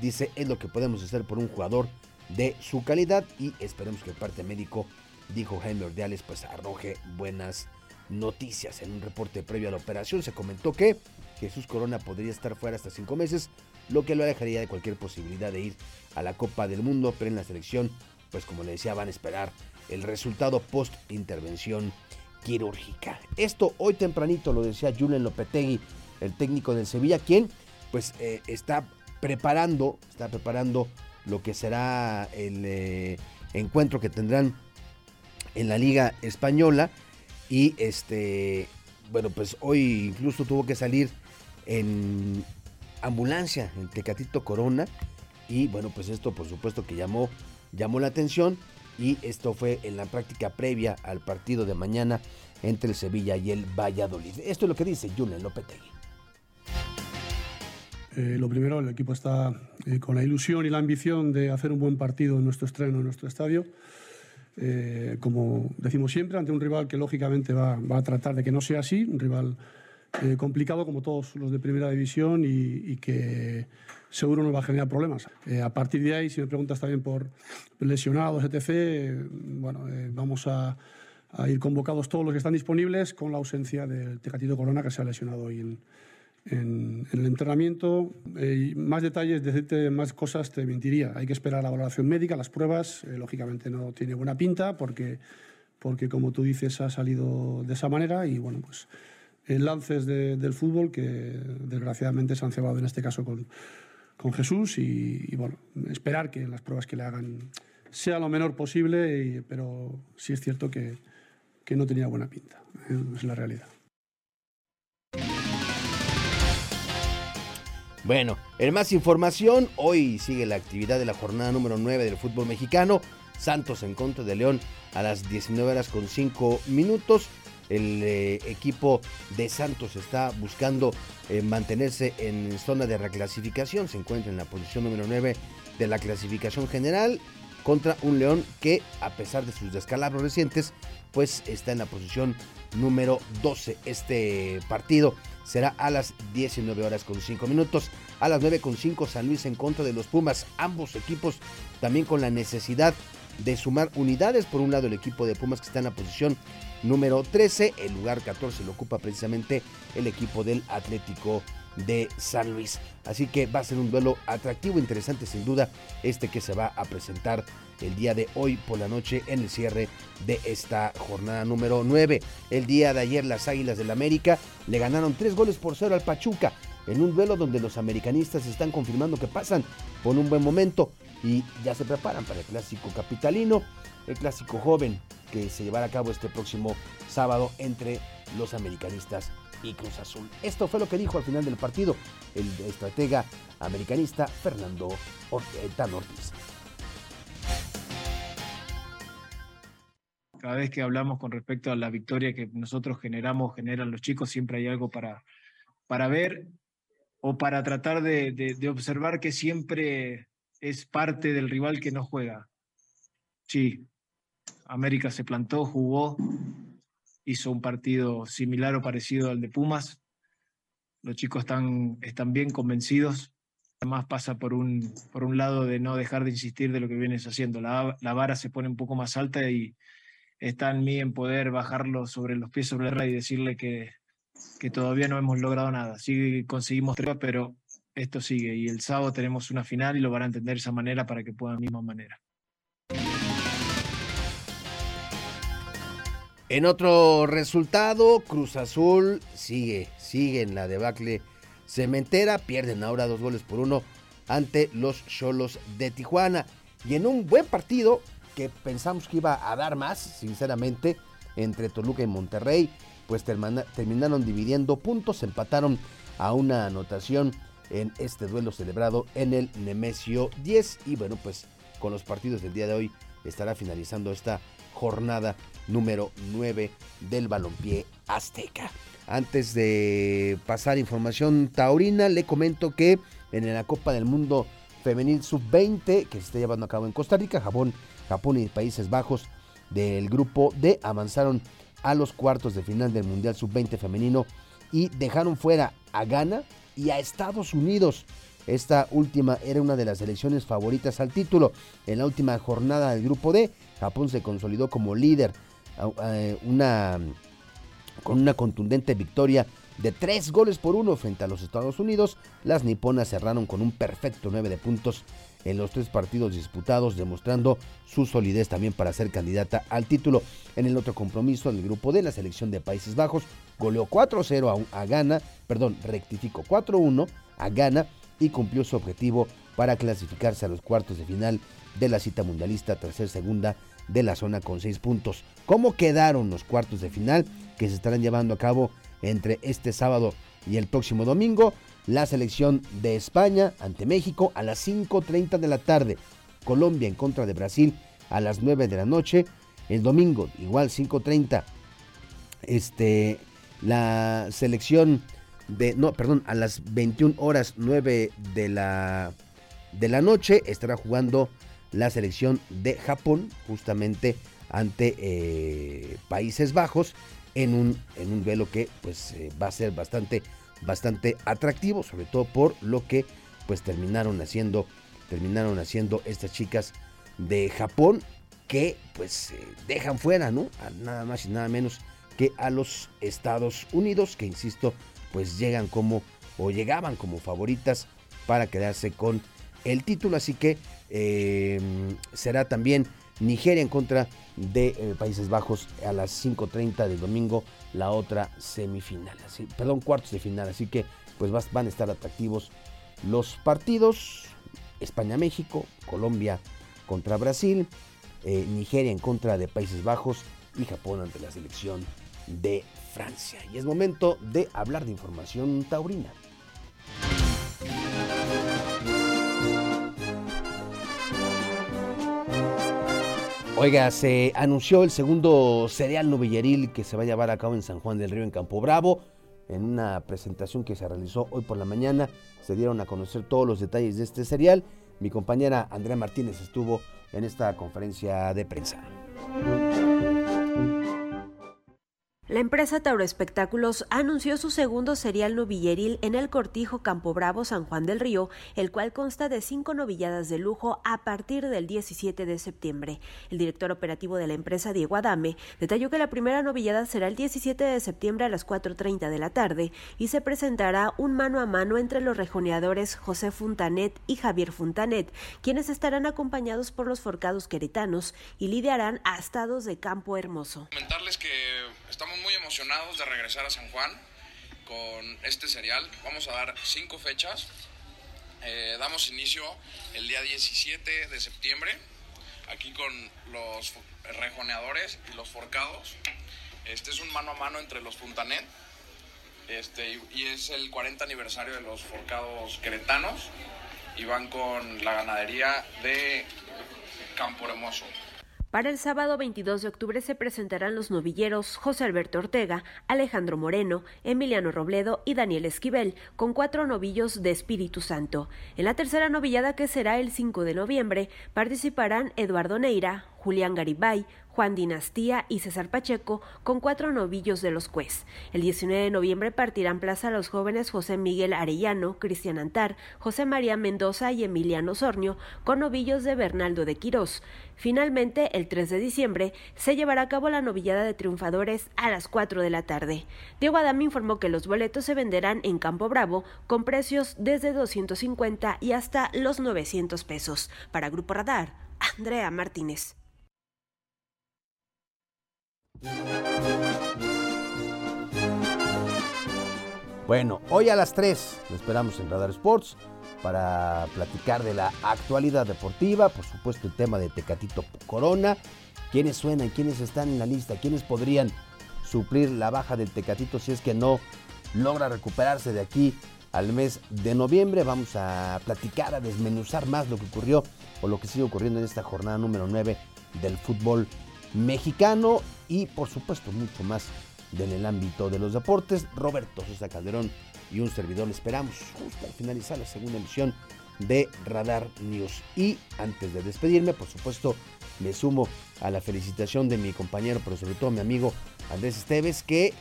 Dice, es lo que podemos hacer por un jugador de su calidad y esperemos que el parte médico, dijo Jaime Ordiales, pues arroje buenas noticias. En un reporte previo a la operación se comentó que Jesús Corona podría estar fuera hasta cinco meses, lo que lo alejaría de cualquier posibilidad de ir a la Copa del Mundo, pero en la selección, pues como le decía, van a esperar el resultado post intervención quirúrgica. Esto hoy tempranito lo decía Julen Lopetegui, el técnico del Sevilla, quien pues eh, está preparando, está preparando lo que será el eh, encuentro que tendrán en la Liga Española. Y este, bueno, pues hoy incluso tuvo que salir en ambulancia en Tecatito Corona. Y bueno, pues esto por supuesto que llamó, llamó la atención. Y esto fue en la práctica previa al partido de mañana entre el Sevilla y el Valladolid. Esto es lo que dice Julen Lopetegui. Eh, lo primero, el equipo está eh, con la ilusión y la ambición de hacer un buen partido en nuestro estreno, en nuestro estadio. Eh, como decimos siempre, ante un rival que lógicamente va, a tratar de que no sea así, un rival complicado como todos los de primera división y, que seguro nos va a generar problemas. a partir de ahí, si me preguntas también por lesionados, etc., bueno, vamos a, ir convocados todos los que están disponibles con la ausencia del Tecatito Corona que se ha lesionado hoy en, el entrenamiento. Eh, más detalles, decirte más cosas te mentiría. Hay que esperar la valoración médica, las pruebas. Eh, lógicamente no tiene buena pinta porque, porque, como tú dices, ha salido de esa manera y, bueno, pues eh, lances del fútbol que desgraciadamente se han cebado en este caso con, con Jesús y, bueno, esperar que las pruebas que le hagan sea lo menor posible, pero sí es cierto que, que no tenía buena pinta. es la realidad. Bueno, en más información, hoy sigue la actividad de la jornada número 9 del fútbol mexicano. Santos en contra de León a las 19 horas con 5 minutos. El eh, equipo de Santos está buscando eh, mantenerse en zona de reclasificación. Se encuentra en la posición número 9 de la clasificación general contra un León que, a pesar de sus descalabros recientes, pues está en la posición número 12. Este partido será a las 19 horas con 5 minutos. A las 9 con 5 San Luis en contra de los Pumas. Ambos equipos también con la necesidad de sumar unidades. Por un lado el equipo de Pumas que está en la posición número 13. El lugar 14 lo ocupa precisamente el equipo del Atlético de San Luis. Así que va a ser un duelo atractivo, interesante sin duda, este que se va a presentar el día de hoy por la noche en el cierre de esta jornada número 9. El día de ayer las Águilas del América le ganaron tres goles por cero al Pachuca en un duelo donde los americanistas están confirmando que pasan por un buen momento y ya se preparan para el clásico capitalino, el clásico joven que se llevará a cabo este próximo sábado entre los americanistas y Cruz Azul. Esto fue lo que dijo al final del partido el estratega americanista Fernando Tano Ortiz. cada vez que hablamos con respecto a la victoria que nosotros generamos, generan los chicos, siempre hay algo para, para ver o para tratar de, observar que siempre es parte del rival que no juega. Sí, América se plantó, jugó, hizo un partido similar o parecido al de Pumas. Los chicos están, están bien convencidos. Además pasa por un, por un lado de no dejar de insistir de lo que vienes haciendo. La, vara se pone un poco más alta y, está en mí en poder bajarlo sobre los pies sobre la y decirle que, que todavía no hemos logrado nada. Sí conseguimos tres, pero esto sigue. Y el sábado tenemos una final y lo van a entender de esa manera para que puedan de la misma manera. En otro resultado, Cruz Azul sigue, sigue en la debacle cementera, pierden ahora dos goles por uno ante los Cholos de Tijuana. Y en un buen partido, que pensamos que iba a dar más, sinceramente, entre Toluca y Monterrey, pues terminaron dividiendo puntos, empataron a una anotación en este duelo celebrado en el Nemesio 10 y bueno, pues con los partidos del día de hoy estará finalizando esta jornada número 9 del balompié azteca. Antes de pasar información taurina, le comento que en la Copa del Mundo Femenil Sub-20 que se está llevando a cabo en Costa Rica, Japón, Japón y Países Bajos del grupo D avanzaron a los cuartos de final del Mundial Sub-20 femenino y dejaron fuera a Ghana y a Estados Unidos. Esta última era una de las selecciones favoritas al título. En la última jornada del grupo D, Japón se consolidó como líder una, con una contundente victoria de tres goles por uno frente a los Estados Unidos. Las niponas cerraron con un perfecto 9 de puntos en los tres partidos disputados, demostrando su solidez también para ser candidata al título. En el otro compromiso, en el grupo D, la selección de Países Bajos goleó 4-0 a, a Ghana, perdón, rectificó 4-1 a Ghana y cumplió su objetivo para clasificarse a los cuartos de final de la cita mundialista tercer segunda de la zona con seis puntos. ¿Cómo quedaron los cuartos de final que se estarán llevando a cabo entre este sábado y el próximo domingo? La selección de España ante México a las 5.30 de la tarde. Colombia en contra de Brasil a las 9 de la noche. El domingo, igual 5.30. Este, la selección de, no, perdón, a las 21 horas 9 de la, de la noche estará jugando la selección de Japón justamente ante eh, Países Bajos en un, en un duelo que pues eh, va a ser bastante, bastante atractivo, sobre todo por lo que pues terminaron haciendo, terminaron haciendo estas chicas de Japón que pues eh, dejan fuera, ¿no? Nada más y nada menos a los Estados Unidos, que insisto, pues llegan como o llegaban como favoritas para quedarse con el título, así que em, será también Nigeria en contra de eh, Países Bajos a las 5.30 del domingo, la otra semifinal, así, perdón, cuartos de final, así que pues van a estar atractivos los partidos, España-México, Colombia contra Brasil, eh, Nigeria en contra de Países Bajos y Japón ante la selección de Francia. Y es momento de hablar de información taurina. Oiga, se anunció el segundo cereal novilleril que se va a llevar a cabo en San Juan del Río, en Campo Bravo. En una presentación que se realizó hoy por la mañana, se dieron a conocer todos los detalles de este cereal. Mi compañera Andrea Martínez estuvo en esta conferencia de prensa. La empresa Tauro Espectáculos anunció su segundo serial novilleril en el Cortijo Campo Bravo San Juan del Río, el cual consta de cinco novilladas de lujo a partir del 17 de septiembre. El director operativo de la empresa, Diego Adame, detalló que la primera novillada será el 17 de septiembre a las 4.30 de la tarde y se presentará un mano a mano entre los rejoneadores José Funtanet y Javier Funtanet, quienes estarán acompañados por los forcados queretanos y lidiarán a estados de Campo Hermoso. Comentarles que estamos muy emocionados de regresar a San Juan con este serial. Vamos a dar cinco fechas. Eh, damos inicio el día 17 de septiembre, aquí con los rejoneadores y los forcados. Este es un mano a mano entre los Funtanet este, y es el 40 aniversario de los forcados queretanos y van con la ganadería de Campo Hermoso. Para el sábado 22 de octubre se presentarán los novilleros José Alberto Ortega, Alejandro Moreno, Emiliano Robledo y Daniel Esquivel, con cuatro novillos de Espíritu Santo. En la tercera novillada, que será el 5 de noviembre, participarán Eduardo Neira, Julián Garibay, Juan Dinastía y César Pacheco, con cuatro novillos de los Cues. El 19 de noviembre partirán plaza los jóvenes José Miguel Arellano, Cristian Antar, José María Mendoza y Emiliano Sornio, con novillos de Bernaldo de Quirós. Finalmente, el 3 de diciembre, se llevará a cabo la novillada de triunfadores a las 4 de la tarde. Diego Adam informó que los boletos se venderán en Campo Bravo con precios desde 250 y hasta los 900 pesos. Para Grupo Radar, Andrea Martínez. Bueno, hoy a las 3 lo esperamos en Radar Sports para platicar de la actualidad deportiva, por supuesto el tema de Tecatito Corona, quiénes suenan, quiénes están en la lista, quiénes podrían suplir la baja del Tecatito si es que no logra recuperarse de aquí al mes de noviembre. Vamos a platicar, a desmenuzar más lo que ocurrió o lo que sigue ocurriendo en esta jornada número 9 del fútbol mexicano y por supuesto mucho más en el ámbito de los deportes. Roberto Sosa Calderón y un servidor le esperamos justo al finalizar la segunda emisión de Radar News. Y antes de despedirme, por supuesto, me sumo a la felicitación de mi compañero, pero sobre todo mi amigo Andrés Esteves, que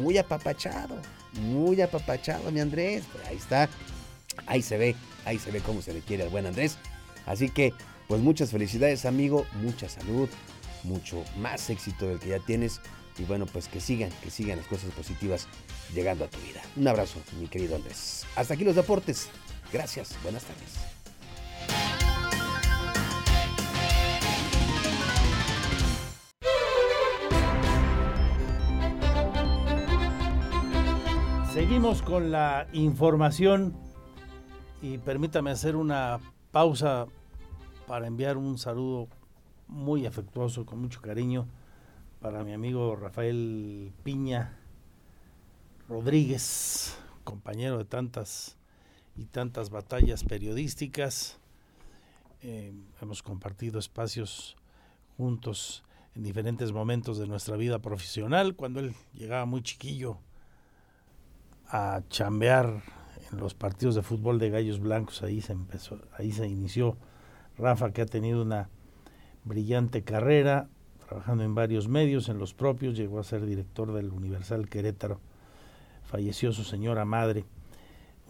muy apapachado, muy apapachado, mi Andrés. ahí está, ahí se ve, ahí se ve cómo se le quiere al buen Andrés. Así que, pues muchas felicidades, amigo, mucha salud, mucho más éxito del que ya tienes. Y bueno, pues que sigan, que sigan las cosas positivas llegando a tu vida. Un abrazo, mi querido Andrés. Hasta aquí los deportes. Gracias, buenas tardes. Seguimos con la información y permítame hacer una pausa para enviar un saludo muy afectuoso, con mucho cariño, para mi amigo Rafael Piña Rodríguez, compañero de tantas y tantas batallas periodísticas. Eh, hemos compartido espacios juntos en diferentes momentos de nuestra vida profesional. Cuando él llegaba muy chiquillo a chambear en los partidos de fútbol de Gallos Blancos, ahí se empezó, ahí se inició Rafa, que ha tenido una brillante carrera, trabajando en varios medios, en los propios, llegó a ser director del Universal Querétaro, falleció su señora madre.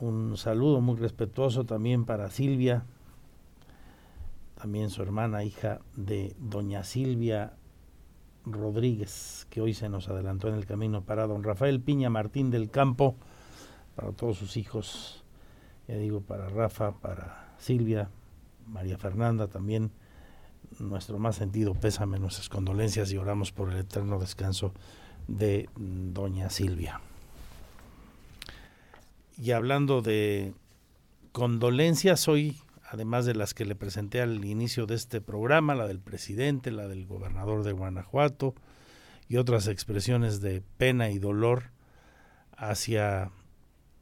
Un saludo muy respetuoso también para Silvia, también su hermana, hija de doña Silvia Rodríguez, que hoy se nos adelantó en el camino para don Rafael Piña Martín del Campo, para todos sus hijos, ya digo, para Rafa, para Silvia, María Fernanda también, nuestro más sentido pésame, nuestras condolencias y oramos por el eterno descanso de doña Silvia. Y hablando de condolencias, hoy, además de las que le presenté al inicio de este programa, la del presidente, la del gobernador de Guanajuato y otras expresiones de pena y dolor hacia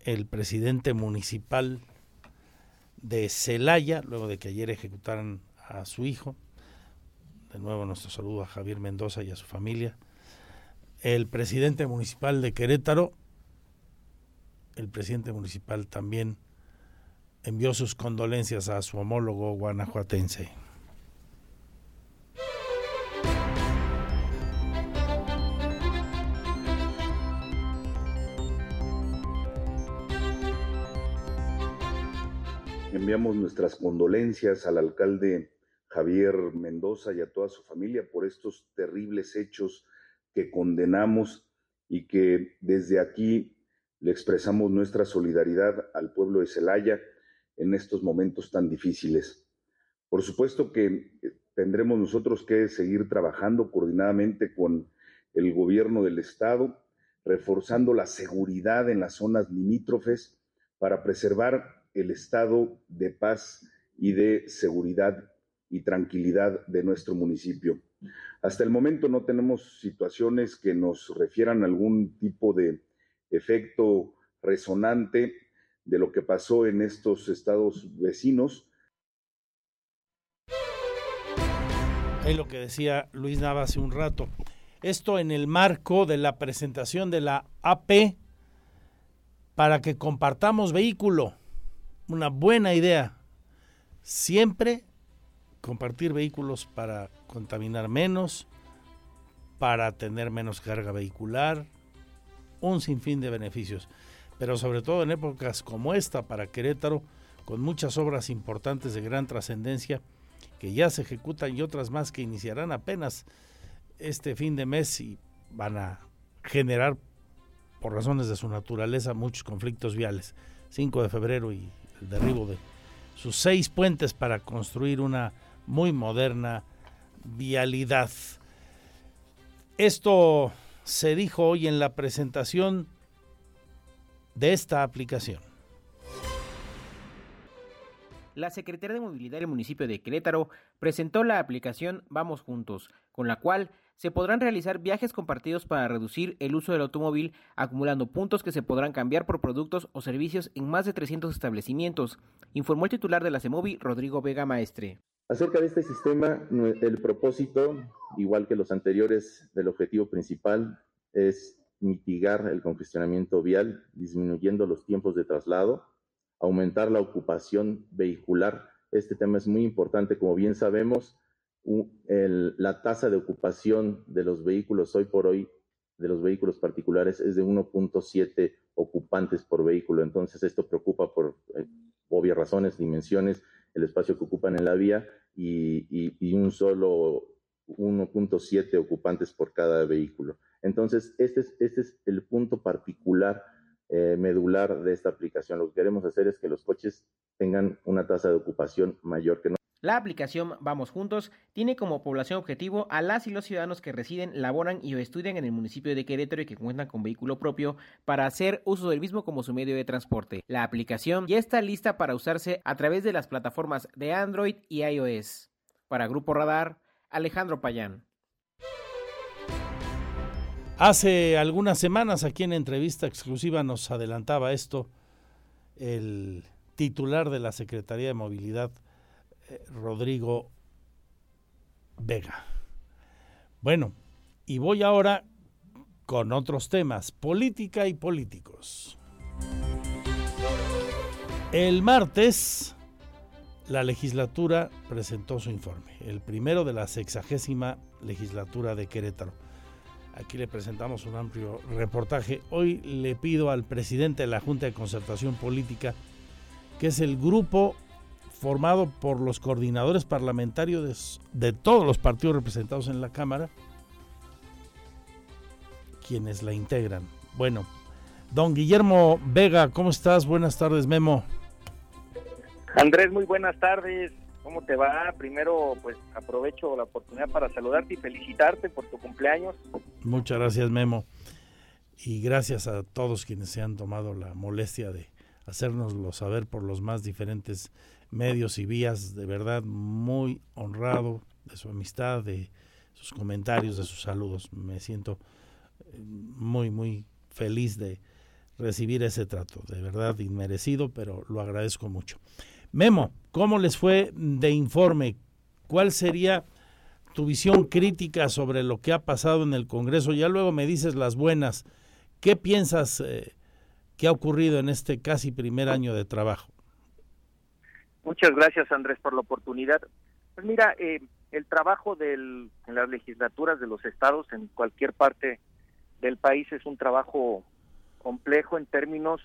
el presidente municipal de Celaya, luego de que ayer ejecutaran a su hijo, de nuevo nuestro saludo a Javier Mendoza y a su familia. El presidente municipal de Querétaro, el presidente municipal también envió sus condolencias a su homólogo guanajuatense. Enviamos nuestras condolencias al alcalde Javier Mendoza y a toda su familia por estos terribles hechos que condenamos y que desde aquí le expresamos nuestra solidaridad al pueblo de Celaya en estos momentos tan difíciles. Por supuesto que eh, tendremos nosotros que seguir trabajando coordinadamente con el gobierno del estado, reforzando la seguridad en las zonas limítrofes para preservar el estado de paz y de seguridad y tranquilidad de nuestro municipio. Hasta el momento no tenemos situaciones que nos refieran a algún tipo de efecto resonante de lo que pasó en estos estados vecinos. Es lo que decía Luis Nava hace un rato. Esto en el marco de la presentación de la AP para que compartamos vehículo. Una buena idea. Siempre compartir vehículos para contaminar menos, para tener menos carga vehicular, un sinfín de beneficios. Pero sobre todo en épocas como esta para Querétaro, con muchas obras importantes de gran trascendencia que ya se ejecutan y otras más que iniciarán apenas este fin de mes y van a generar, por razones de su naturaleza, muchos conflictos viales. 5 de febrero y el derribo de sus seis puentes para construir una muy moderna vialidad. Esto se dijo hoy en la presentación de esta aplicación. La Secretaría de Movilidad del municipio de Querétaro presentó la aplicación Vamos Juntos, con la cual se podrán realizar viajes compartidos para reducir el uso del automóvil, acumulando puntos que se podrán cambiar por productos o servicios en más de 300 establecimientos, informó el titular de la CEMOVI, Rodrigo Vega Maestre. Acerca de este sistema, el propósito, igual que los anteriores del objetivo principal, es mitigar el congestionamiento vial, disminuyendo los tiempos de traslado, aumentar la ocupación vehicular. Este tema es muy importante, como bien sabemos, la tasa de ocupación de los vehículos hoy por hoy, de los vehículos particulares, es de 1.7 ocupantes por vehículo. Entonces, esto preocupa por eh, obvias razones, dimensiones, el espacio que ocupan en la vía y, y un solo 1.7 ocupantes por cada vehículo. Entonces, este es, este es el punto particular eh, medular de esta aplicación. Lo que queremos hacer es que los coches tengan una tasa de ocupación mayor que no. La aplicación Vamos Juntos tiene como población objetivo a las y los ciudadanos que residen, laboran y estudian en el municipio de Querétaro y que cuentan con vehículo propio para hacer uso del mismo como su medio de transporte. La aplicación ya está lista para usarse a través de las plataformas de Android y iOS. Para Grupo Radar, Alejandro Payán. Hace algunas semanas aquí en entrevista exclusiva nos adelantaba esto el titular de la Secretaría de Movilidad, Rodrigo Vega. Bueno, y voy ahora con otros temas, política y políticos. El martes, la legislatura presentó su informe, el primero de la sexagésima legislatura de Querétaro. Aquí le presentamos un amplio reportaje. Hoy le pido al presidente de la Junta de Concertación Política, que es el grupo formado por los coordinadores parlamentarios de, todos los partidos representados en la Cámara, quienes la integran. Bueno, don Guillermo Vega, ¿cómo estás? Buenas tardes, Memo. Andrés, muy buenas tardes. ¿Cómo te va? Primero, pues aprovecho la oportunidad para saludarte y felicitarte por tu cumpleaños. Muchas gracias, Memo. Y gracias a todos quienes se han tomado la molestia de hacérnoslo saber por los más diferentes medios y vías. De verdad, muy honrado de su amistad, de sus comentarios, de sus saludos. Me siento eh, muy, muy feliz de recibir ese trato. De verdad, inmerecido, pero lo agradezco mucho. Memo, ¿cómo les fue de informe? ¿Cuál sería tu visión crítica sobre lo que ha pasado en el Congreso? Ya luego me dices las buenas. ¿Qué piensas eh, que ha ocurrido en este casi primer año de trabajo? Muchas gracias, Andrés, por la oportunidad. Pues mira, eh, el trabajo del, en las legislaturas de los estados en cualquier parte del país es un trabajo complejo en términos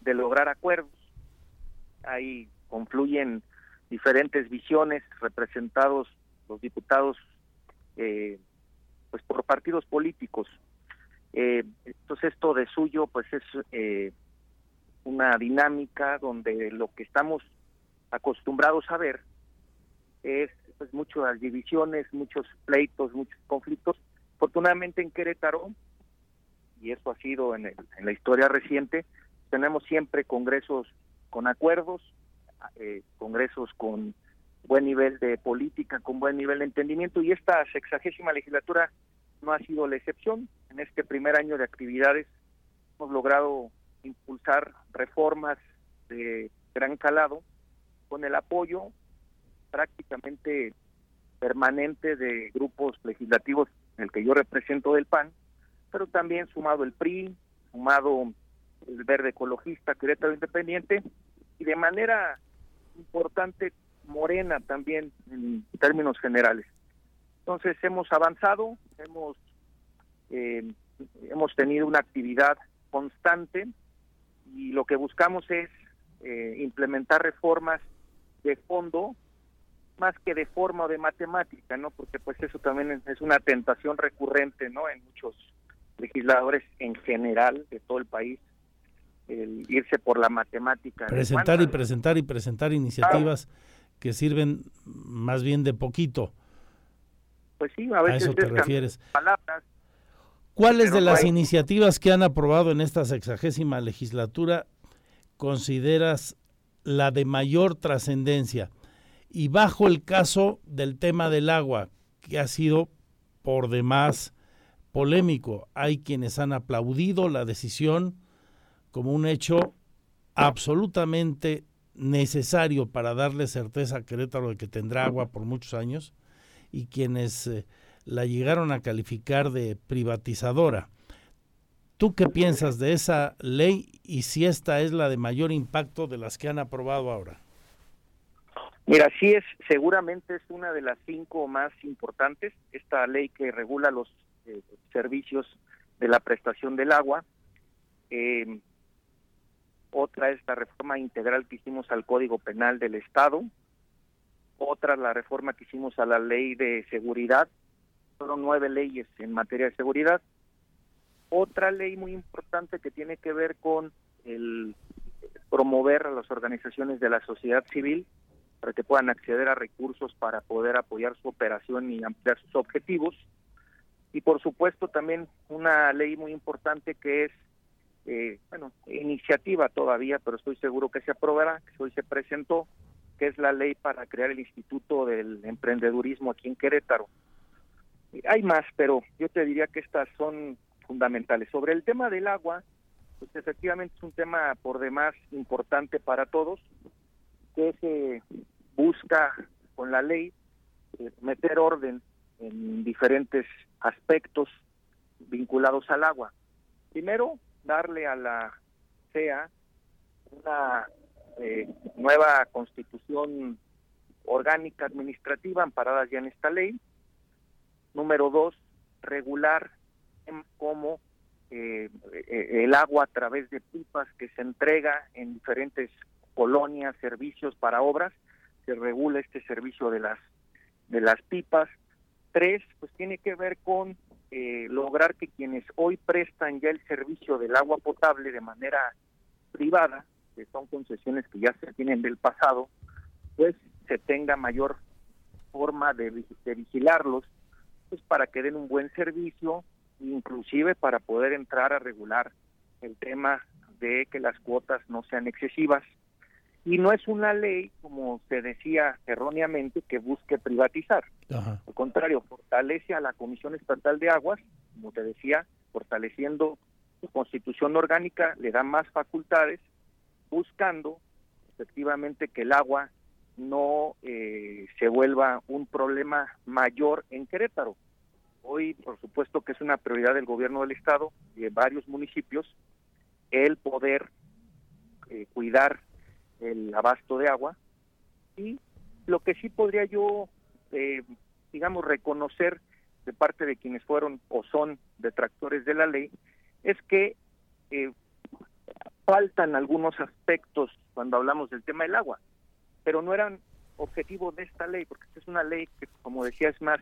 de lograr acuerdos. Hay confluyen diferentes visiones representados los diputados eh, pues por partidos políticos eh, entonces esto de suyo pues es eh, una dinámica donde lo que estamos acostumbrados a ver es pues muchas divisiones muchos pleitos muchos conflictos afortunadamente en Querétaro y eso ha sido en, en la historia reciente tenemos siempre congresos con acuerdos eh, congresos con buen nivel de política, con buen nivel de entendimiento y esta sexagésima legislatura no ha sido la excepción. En este primer año de actividades hemos logrado impulsar reformas de gran calado con el apoyo prácticamente permanente de grupos legislativos, en el que yo represento del PAN, pero también sumado el PRI, sumado el Verde Ecologista, Querétaro Independiente, y de manera importante Morena también en términos generales. Entonces hemos avanzado, hemos eh, hemos tenido una actividad constante y lo que buscamos es eh, implementar reformas de fondo más que de forma o de matemática, ¿no? Porque pues eso también es una tentación recurrente, ¿no? En muchos legisladores en general de todo el país el irse por la matemática. Presentar y presentar y presentar iniciativas que sirven más bien de poquito. Pues sí, a, veces eso te refieres. ¿Cuáles de las iniciativas que han aprobado en esta sexagésima legislatura consideras la de mayor trascendencia? Y bajo el caso del tema del agua, que ha sido por demás polémico. Hay quienes han aplaudido la decisión como un hecho absolutamente necesario para darle certeza a Querétaro de que tendrá agua por muchos años y quienes eh, la llegaron a calificar de privatizadora. ¿Tú qué piensas de esa ley y si esta es la de mayor impacto de las que han aprobado ahora? Mira, sí es, seguramente es una de las cinco más importantes, esta ley que regula los eh, servicios de la prestación del agua. Eh, otra es la reforma integral que hicimos al Código Penal del Estado, otra la reforma que hicimos a la ley de seguridad, fueron nueve leyes en materia de seguridad, otra ley muy importante que tiene que ver con el promover a las organizaciones de la sociedad civil para que puedan acceder a recursos para poder apoyar su operación y ampliar sus objetivos. Y por supuesto también una ley muy importante que es eh, bueno, iniciativa todavía, pero estoy seguro que se aprobará, que hoy se presentó, que es la ley para crear el Instituto del Emprendedurismo aquí en Querétaro. Hay más, pero yo te diría que estas son fundamentales. Sobre el tema del agua, pues efectivamente es un tema por demás importante para todos, que se busca con la ley eh, meter orden en diferentes aspectos vinculados al agua. Primero, darle a la CEA una eh, nueva constitución orgánica administrativa amparada ya en esta ley. Número dos, regular cómo eh, eh, el agua a través de pipas que se entrega en diferentes colonias, servicios para obras, se regula este servicio de las de las pipas. Tres, pues tiene que ver con eh, lograr que quienes hoy prestan ya el servicio del agua potable de manera privada, que son concesiones que ya se tienen del pasado, pues se tenga mayor forma de, de vigilarlos, pues para que den un buen servicio, inclusive para poder entrar a regular el tema de que las cuotas no sean excesivas. Y no es una ley, como se decía erróneamente, que busque privatizar. Al contrario, fortalece a la Comisión Estatal de Aguas, como te decía, fortaleciendo su constitución orgánica, le da más facultades, buscando efectivamente que el agua no eh, se vuelva un problema mayor en Querétaro. Hoy, por supuesto que es una prioridad del gobierno del Estado y de varios municipios el poder eh, cuidar el abasto de agua y lo que sí podría yo, eh, digamos, reconocer de parte de quienes fueron o son detractores de la ley es que eh, faltan algunos aspectos cuando hablamos del tema del agua, pero no eran objetivo de esta ley, porque esta es una ley que, como decía, es más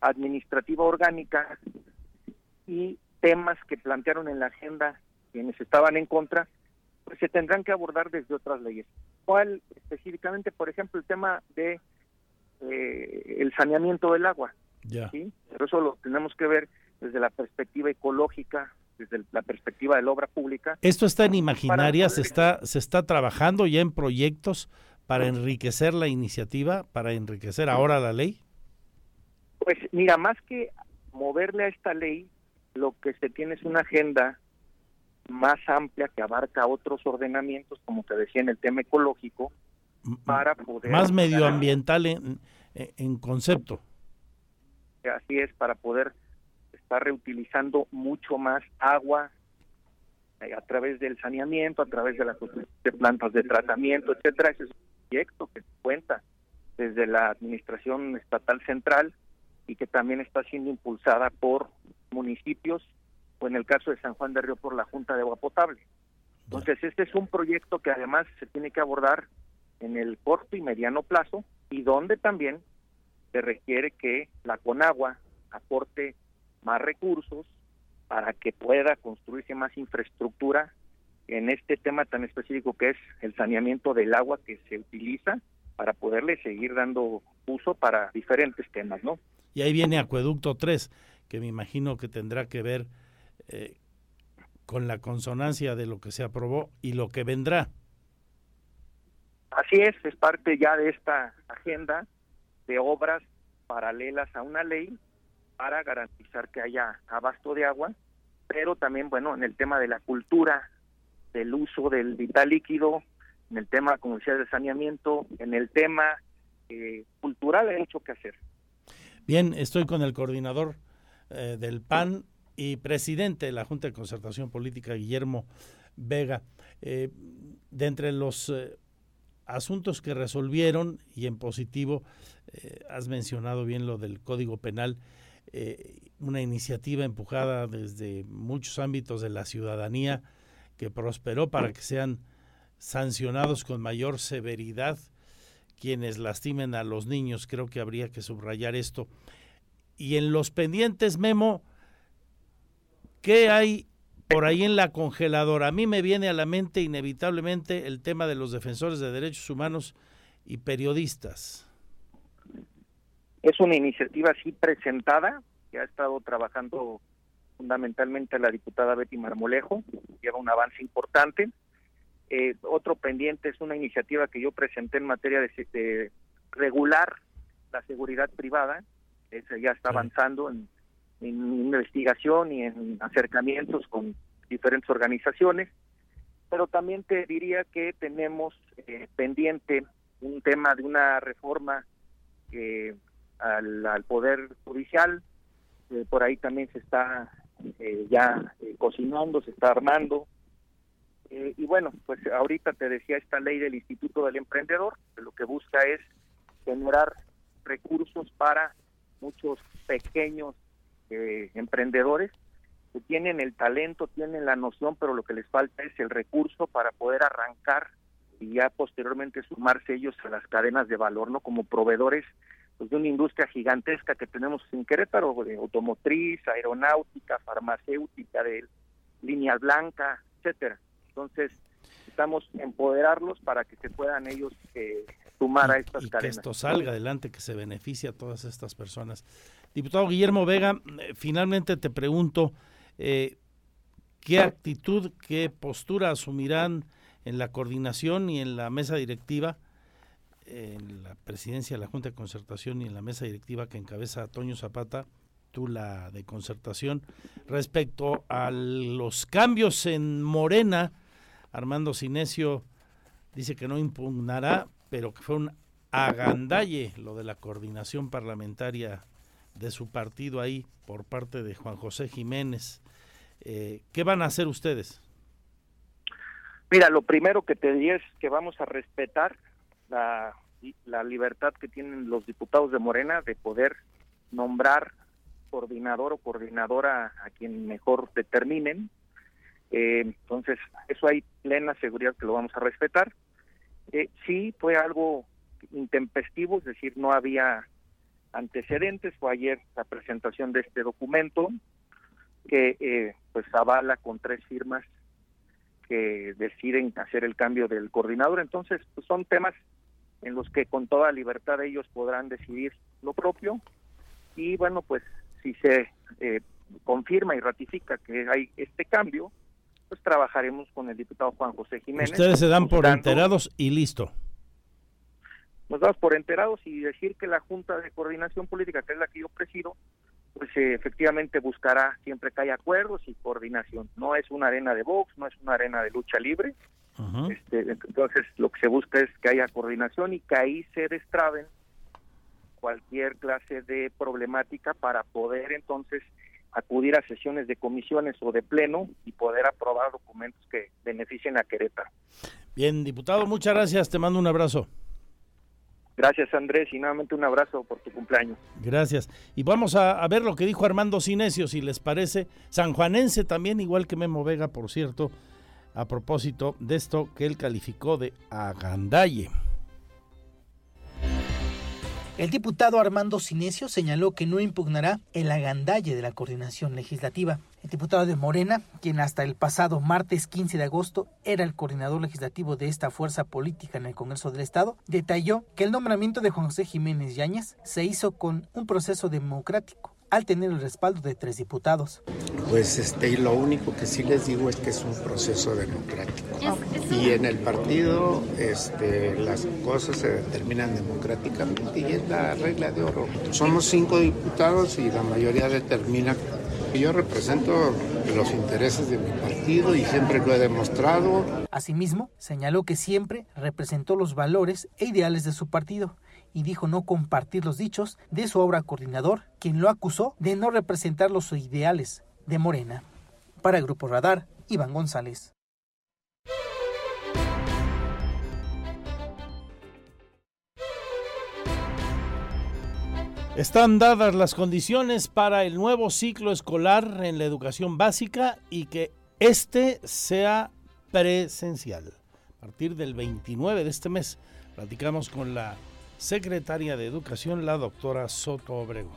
administrativa orgánica y temas que plantearon en la agenda quienes estaban en contra pues se tendrán que abordar desde otras leyes. ¿Cuál específicamente, por ejemplo, el tema de eh, el saneamiento del agua? ¿sí? Pero eso lo tenemos que ver desde la perspectiva ecológica, desde la perspectiva de la obra pública. Esto está en imaginaria, se está se está trabajando ya en proyectos para enriquecer la iniciativa, para enriquecer ahora la ley. Pues mira, más que moverle a esta ley, lo que se tiene es una agenda más amplia que abarca otros ordenamientos, como te decía en el tema ecológico, para poder... Más medioambiental en, en concepto. Así es, para poder estar reutilizando mucho más agua eh, a través del saneamiento, a través de las de plantas de tratamiento, etcétera. Ese es un proyecto que cuenta desde la administración estatal central y que también está siendo impulsada por municipios o en el caso de San Juan de Río por la Junta de Agua Potable. Entonces, este es un proyecto que además se tiene que abordar en el corto y mediano plazo y donde también se requiere que la Conagua aporte más recursos para que pueda construirse más infraestructura en este tema tan específico que es el saneamiento del agua que se utiliza para poderle seguir dando uso para diferentes temas, ¿no? Y ahí viene Acueducto 3, que me imagino que tendrá que ver eh, con la consonancia de lo que se aprobó y lo que vendrá. Así es, es parte ya de esta agenda de obras paralelas a una ley para garantizar que haya abasto de agua, pero también, bueno, en el tema de la cultura, del uso del vital líquido, en el tema, como decía, del saneamiento, en el tema eh, cultural hay mucho que hacer. Bien, estoy con el coordinador eh, del PAN y presidente de la Junta de Concertación Política, Guillermo Vega. Eh, de entre los asuntos que resolvieron y en positivo, has mencionado bien lo del Código Penal, una iniciativa empujada desde muchos ámbitos de la ciudadanía que prosperó para que sean sancionados con mayor severidad quienes lastimen a los niños. Creo que habría que subrayar esto. Y en los pendientes, Memo, ¿qué hay por ahí en la congeladora? A mí me viene a la mente inevitablemente el tema de los defensores de derechos humanos y periodistas. Es una iniciativa así presentada, que ha estado trabajando fundamentalmente la diputada Betty Marmolejo, lleva un avance importante. Eh, otro pendiente es una iniciativa que yo presenté en materia de, regular la seguridad privada, ese ya está avanzando en, investigación y en acercamientos con diferentes organizaciones, pero también te diría que tenemos eh, pendiente un tema de una reforma eh, al, al, Poder Judicial, por ahí también se está eh, ya eh, cocinando, se está armando. Eh, y bueno, pues ahorita te decía esta ley del Instituto del Emprendedor, que lo que busca es generar recursos para muchos pequeños emprendedores que tienen el talento, tienen la noción, pero lo que les falta es el recurso para poder arrancar y ya posteriormente sumarse ellos a las cadenas de valor, ¿no? Como proveedores pues, de una industria gigantesca que tenemos en Querétaro, de automotriz, aeronáutica, farmacéutica, de línea blanca, etcétera. Entonces, estamos empoderarlos para que se puedan ellos eh, sumar a estas y cadenas. Que esto salga adelante, que se beneficie a todas estas personas. Diputado Guillermo Vega, eh, finalmente te pregunto, eh, ¿qué actitud, qué postura asumirán en la coordinación y en la mesa directiva? en la presidencia de la Junta de Concertación y en la mesa directiva que encabeza Toño Zapata, tú la de concertación, respecto a los cambios en Morena, Armando Sinesio dice que no impugnará, pero que fue un agandalle lo de la coordinación parlamentaria de su partido ahí por parte de Juan José Jiménez. Eh, ¿Qué van a hacer ustedes? Mira, lo primero que te diría es que vamos a respetar la, la libertad que tienen los diputados de Morena de poder nombrar coordinador o coordinadora a quien mejor determinen. Eh, entonces, eso hay plena seguridad que lo vamos a respetar. Eh, sí, fue algo intempestivo, es decir, no había antecedentes. Fue ayer la presentación de este documento que eh, pues avala con tres firmas que deciden hacer el cambio del coordinador. Entonces, pues son temas en los que con toda libertad ellos podrán decidir lo propio y bueno pues si se eh, confirma y ratifica que hay este cambio pues trabajaremos con el diputado Juan José Jiménez. Ustedes se dan por enterados y listo. Nos damos por enterados y decir que la Junta de Coordinación Política, que es la que yo presido, pues eh, efectivamente buscará siempre que haya acuerdos y coordinación. No es una arena de box, no es una arena de lucha libre, este, entonces, lo que se busca es que haya coordinación y que ahí se destraben cualquier clase de problemática para poder entonces acudir a sesiones de comisiones o de pleno y poder aprobar documentos que beneficien a Querétaro. Bien, diputado, muchas gracias. Te mando un abrazo. Gracias, Andrés, y nuevamente un abrazo por tu cumpleaños. Gracias. Y vamos a, a, ver lo que dijo Armando Sinesio, si les parece. Sanjuanense también, igual que Memo Vega, por cierto a propósito de esto que él calificó de agandalle. El diputado Armando Sinesio señaló que no impugnará el agandalle de la coordinación legislativa. El diputado de Morena, quien hasta el pasado martes 15 de agosto era el coordinador legislativo de esta fuerza política en el Congreso del Estado, detalló que el nombramiento de José Jiménez Yáñez se hizo con un proceso democrático al tener el respaldo de tres diputados. Pues este, lo único que sí les digo es que es un proceso democrático. Y en el partido este, las cosas se determinan democráticamente y es la regla de oro. Somos cinco diputados y la mayoría determina. Yo represento los intereses de mi partido y siempre lo he demostrado. Asimismo, señaló que siempre representó los valores e ideales de su partido y dijo no compartir los dichos de su obra coordinador, quien lo acusó de no representar los ideales de Morena. Para Grupo Radar, Iván González. Están dadas las condiciones para el nuevo ciclo escolar en la educación básica y que este sea presencial. A partir del 29 de este mes, platicamos con la secretaria de Educación, la doctora Soto Obregón.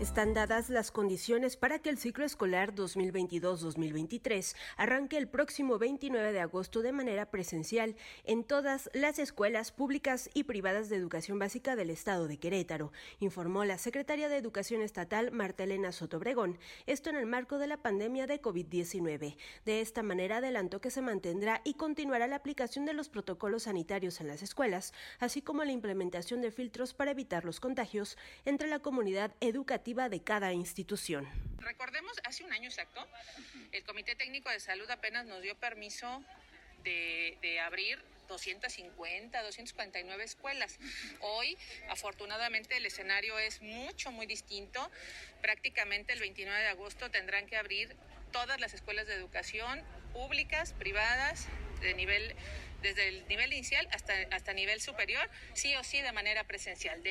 Están dadas las condiciones para que el ciclo escolar 2022-2023 arranque el próximo 29 de agosto de manera presencial en todas las escuelas públicas y privadas de educación básica del estado de Querétaro, informó la secretaria de Educación Estatal Marta Elena Soto Obregón, esto en el marco de la pandemia de COVID-19. De esta manera adelantó que se mantendrá y continuará la aplicación de los protocolos sanitarios en las escuelas, así como la implementación de filtros para evitar los contagios entre la comunidad educativa de cada institución. Recordemos, hace un año exacto, el Comité Técnico de Salud apenas nos dio permiso de, de, abrir 250, 249 escuelas. Hoy, afortunadamente, el escenario es mucho, muy distinto. Prácticamente el 29 de agosto tendrán que abrir todas las escuelas de educación públicas, privadas, de nivel desde el nivel inicial hasta, hasta nivel superior, sí o sí de manera presencial.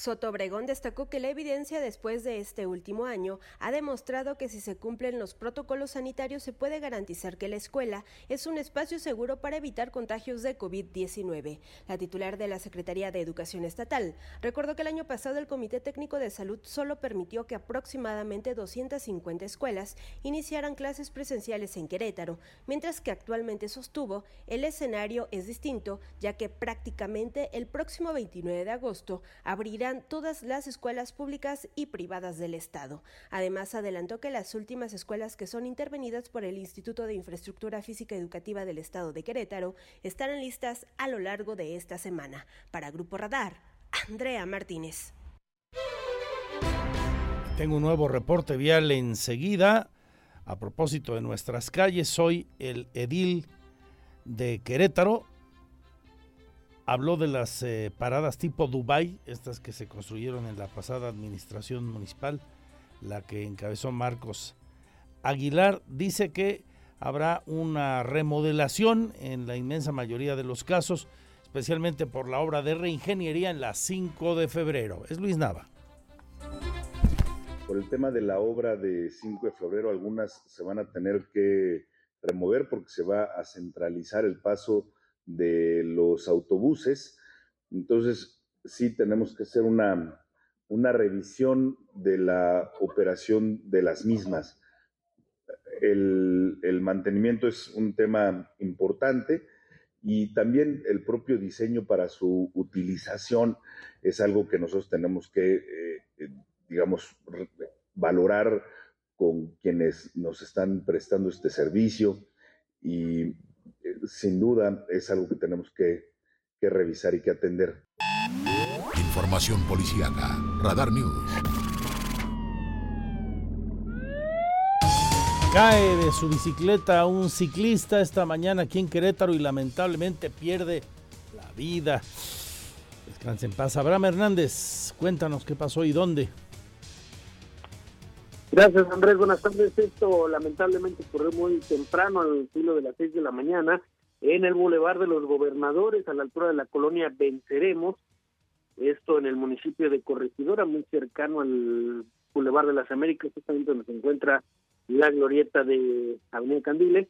Soto Obregón destacó que la evidencia después de este último año ha demostrado que si se cumplen los protocolos sanitarios se puede garantizar que la escuela es un espacio seguro para evitar contagios de COVID-19. La titular de la Secretaría de Educación Estatal recordó que el año pasado el Comité Técnico de Salud solo permitió que aproximadamente 250 escuelas iniciaran clases presenciales en Querétaro, mientras que actualmente sostuvo el escenario es distinto, ya que prácticamente el próximo 29 de agosto abrirá todas las escuelas públicas y privadas del Estado. Además, adelantó que las últimas escuelas que son intervenidas por el Instituto de Infraestructura Física Educativa del Estado de Querétaro estarán listas a lo largo de esta semana. Para Grupo Radar, Andrea Martínez. Tengo un nuevo reporte vial enseguida. A propósito de nuestras calles, soy el edil de Querétaro habló de las eh, paradas tipo Dubai, estas que se construyeron en la pasada administración municipal, la que encabezó Marcos Aguilar. Dice que habrá una remodelación en la inmensa mayoría de los casos, especialmente por la obra de reingeniería en la 5 de febrero. Es Luis Nava. Por el tema de la obra de 5 de febrero, algunas se van a tener que remover porque se va a centralizar el paso de los autobuses. Entonces, sí tenemos que hacer una, una revisión de la operación de las mismas. El, el, mantenimiento es un tema importante y también el propio diseño para su utilización es algo que nosotros tenemos que, eh, digamos, valorar con quienes nos están prestando este servicio y sin duda es algo que tenemos que, que revisar y que atender. Información policíaca, Radar News. Cae de su bicicleta un ciclista esta mañana aquí en Querétaro y lamentablemente pierde la vida. Descanse en paz. Abraham Hernández, cuéntanos qué pasó y dónde. Gracias, Andrés. Buenas tardes. Esto lamentablemente ocurrió muy temprano, al filo de las seis de la mañana, en el Boulevard de los Gobernadores, a la altura de la colonia Venceremos. Esto en el municipio de Corregidora, muy cercano al Boulevard de las Américas, justamente donde se encuentra la glorieta de Avenida Candiles.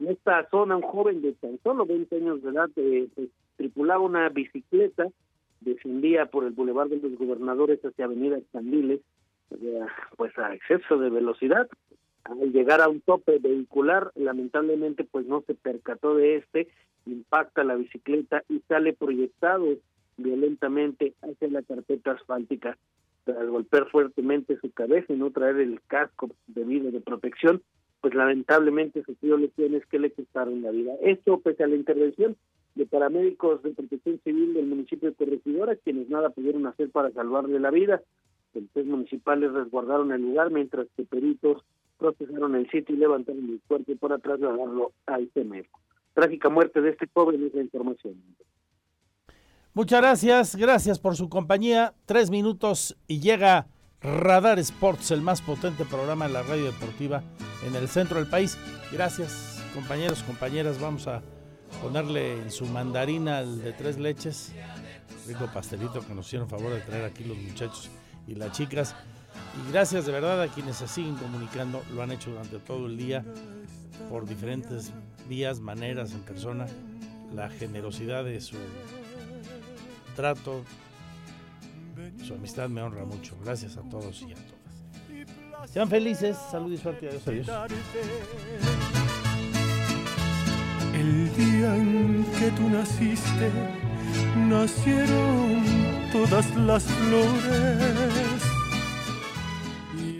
En esta zona, un joven de tan solo 20 años de edad eh, pues, tripulaba una bicicleta, descendía por el Boulevard de los Gobernadores hacia Avenida Candiles pues a exceso de velocidad. Al llegar a un tope vehicular, lamentablemente pues no se percató de este, impacta la bicicleta y sale proyectado violentamente hacia la carpeta asfáltica. tras golpear fuertemente su cabeza y no traer el casco debido de protección, pues lamentablemente sufrió lesiones que le costaron la vida. Esto pese a la intervención de paramédicos de protección civil del municipio de Corregidora, quienes nada pudieron hacer para salvarle la vida. Policías municipales resguardaron el lugar mientras que peritos procesaron el sitio y levantaron el cuerpo para trasladarlo al médico. Trágica muerte de este joven es la información. Muchas gracias, gracias por su compañía. Tres minutos y llega Radar Sports, el más potente programa de la radio deportiva en el centro del país. Gracias, compañeros, compañeras. Vamos a ponerle en su mandarina al de tres leches. Rico pastelito que nos hicieron favor de traer aquí los muchachos y las chicas. Y gracias de verdad a quienes se siguen comunicando, lo han hecho durante todo el día por diferentes vías, maneras, en persona. La generosidad de su trato, su amistad me honra mucho. Gracias a todos y a todas. Sean felices, salud y suerte. Adiós, adiós. El día en que tú naciste, nacieron todas las flores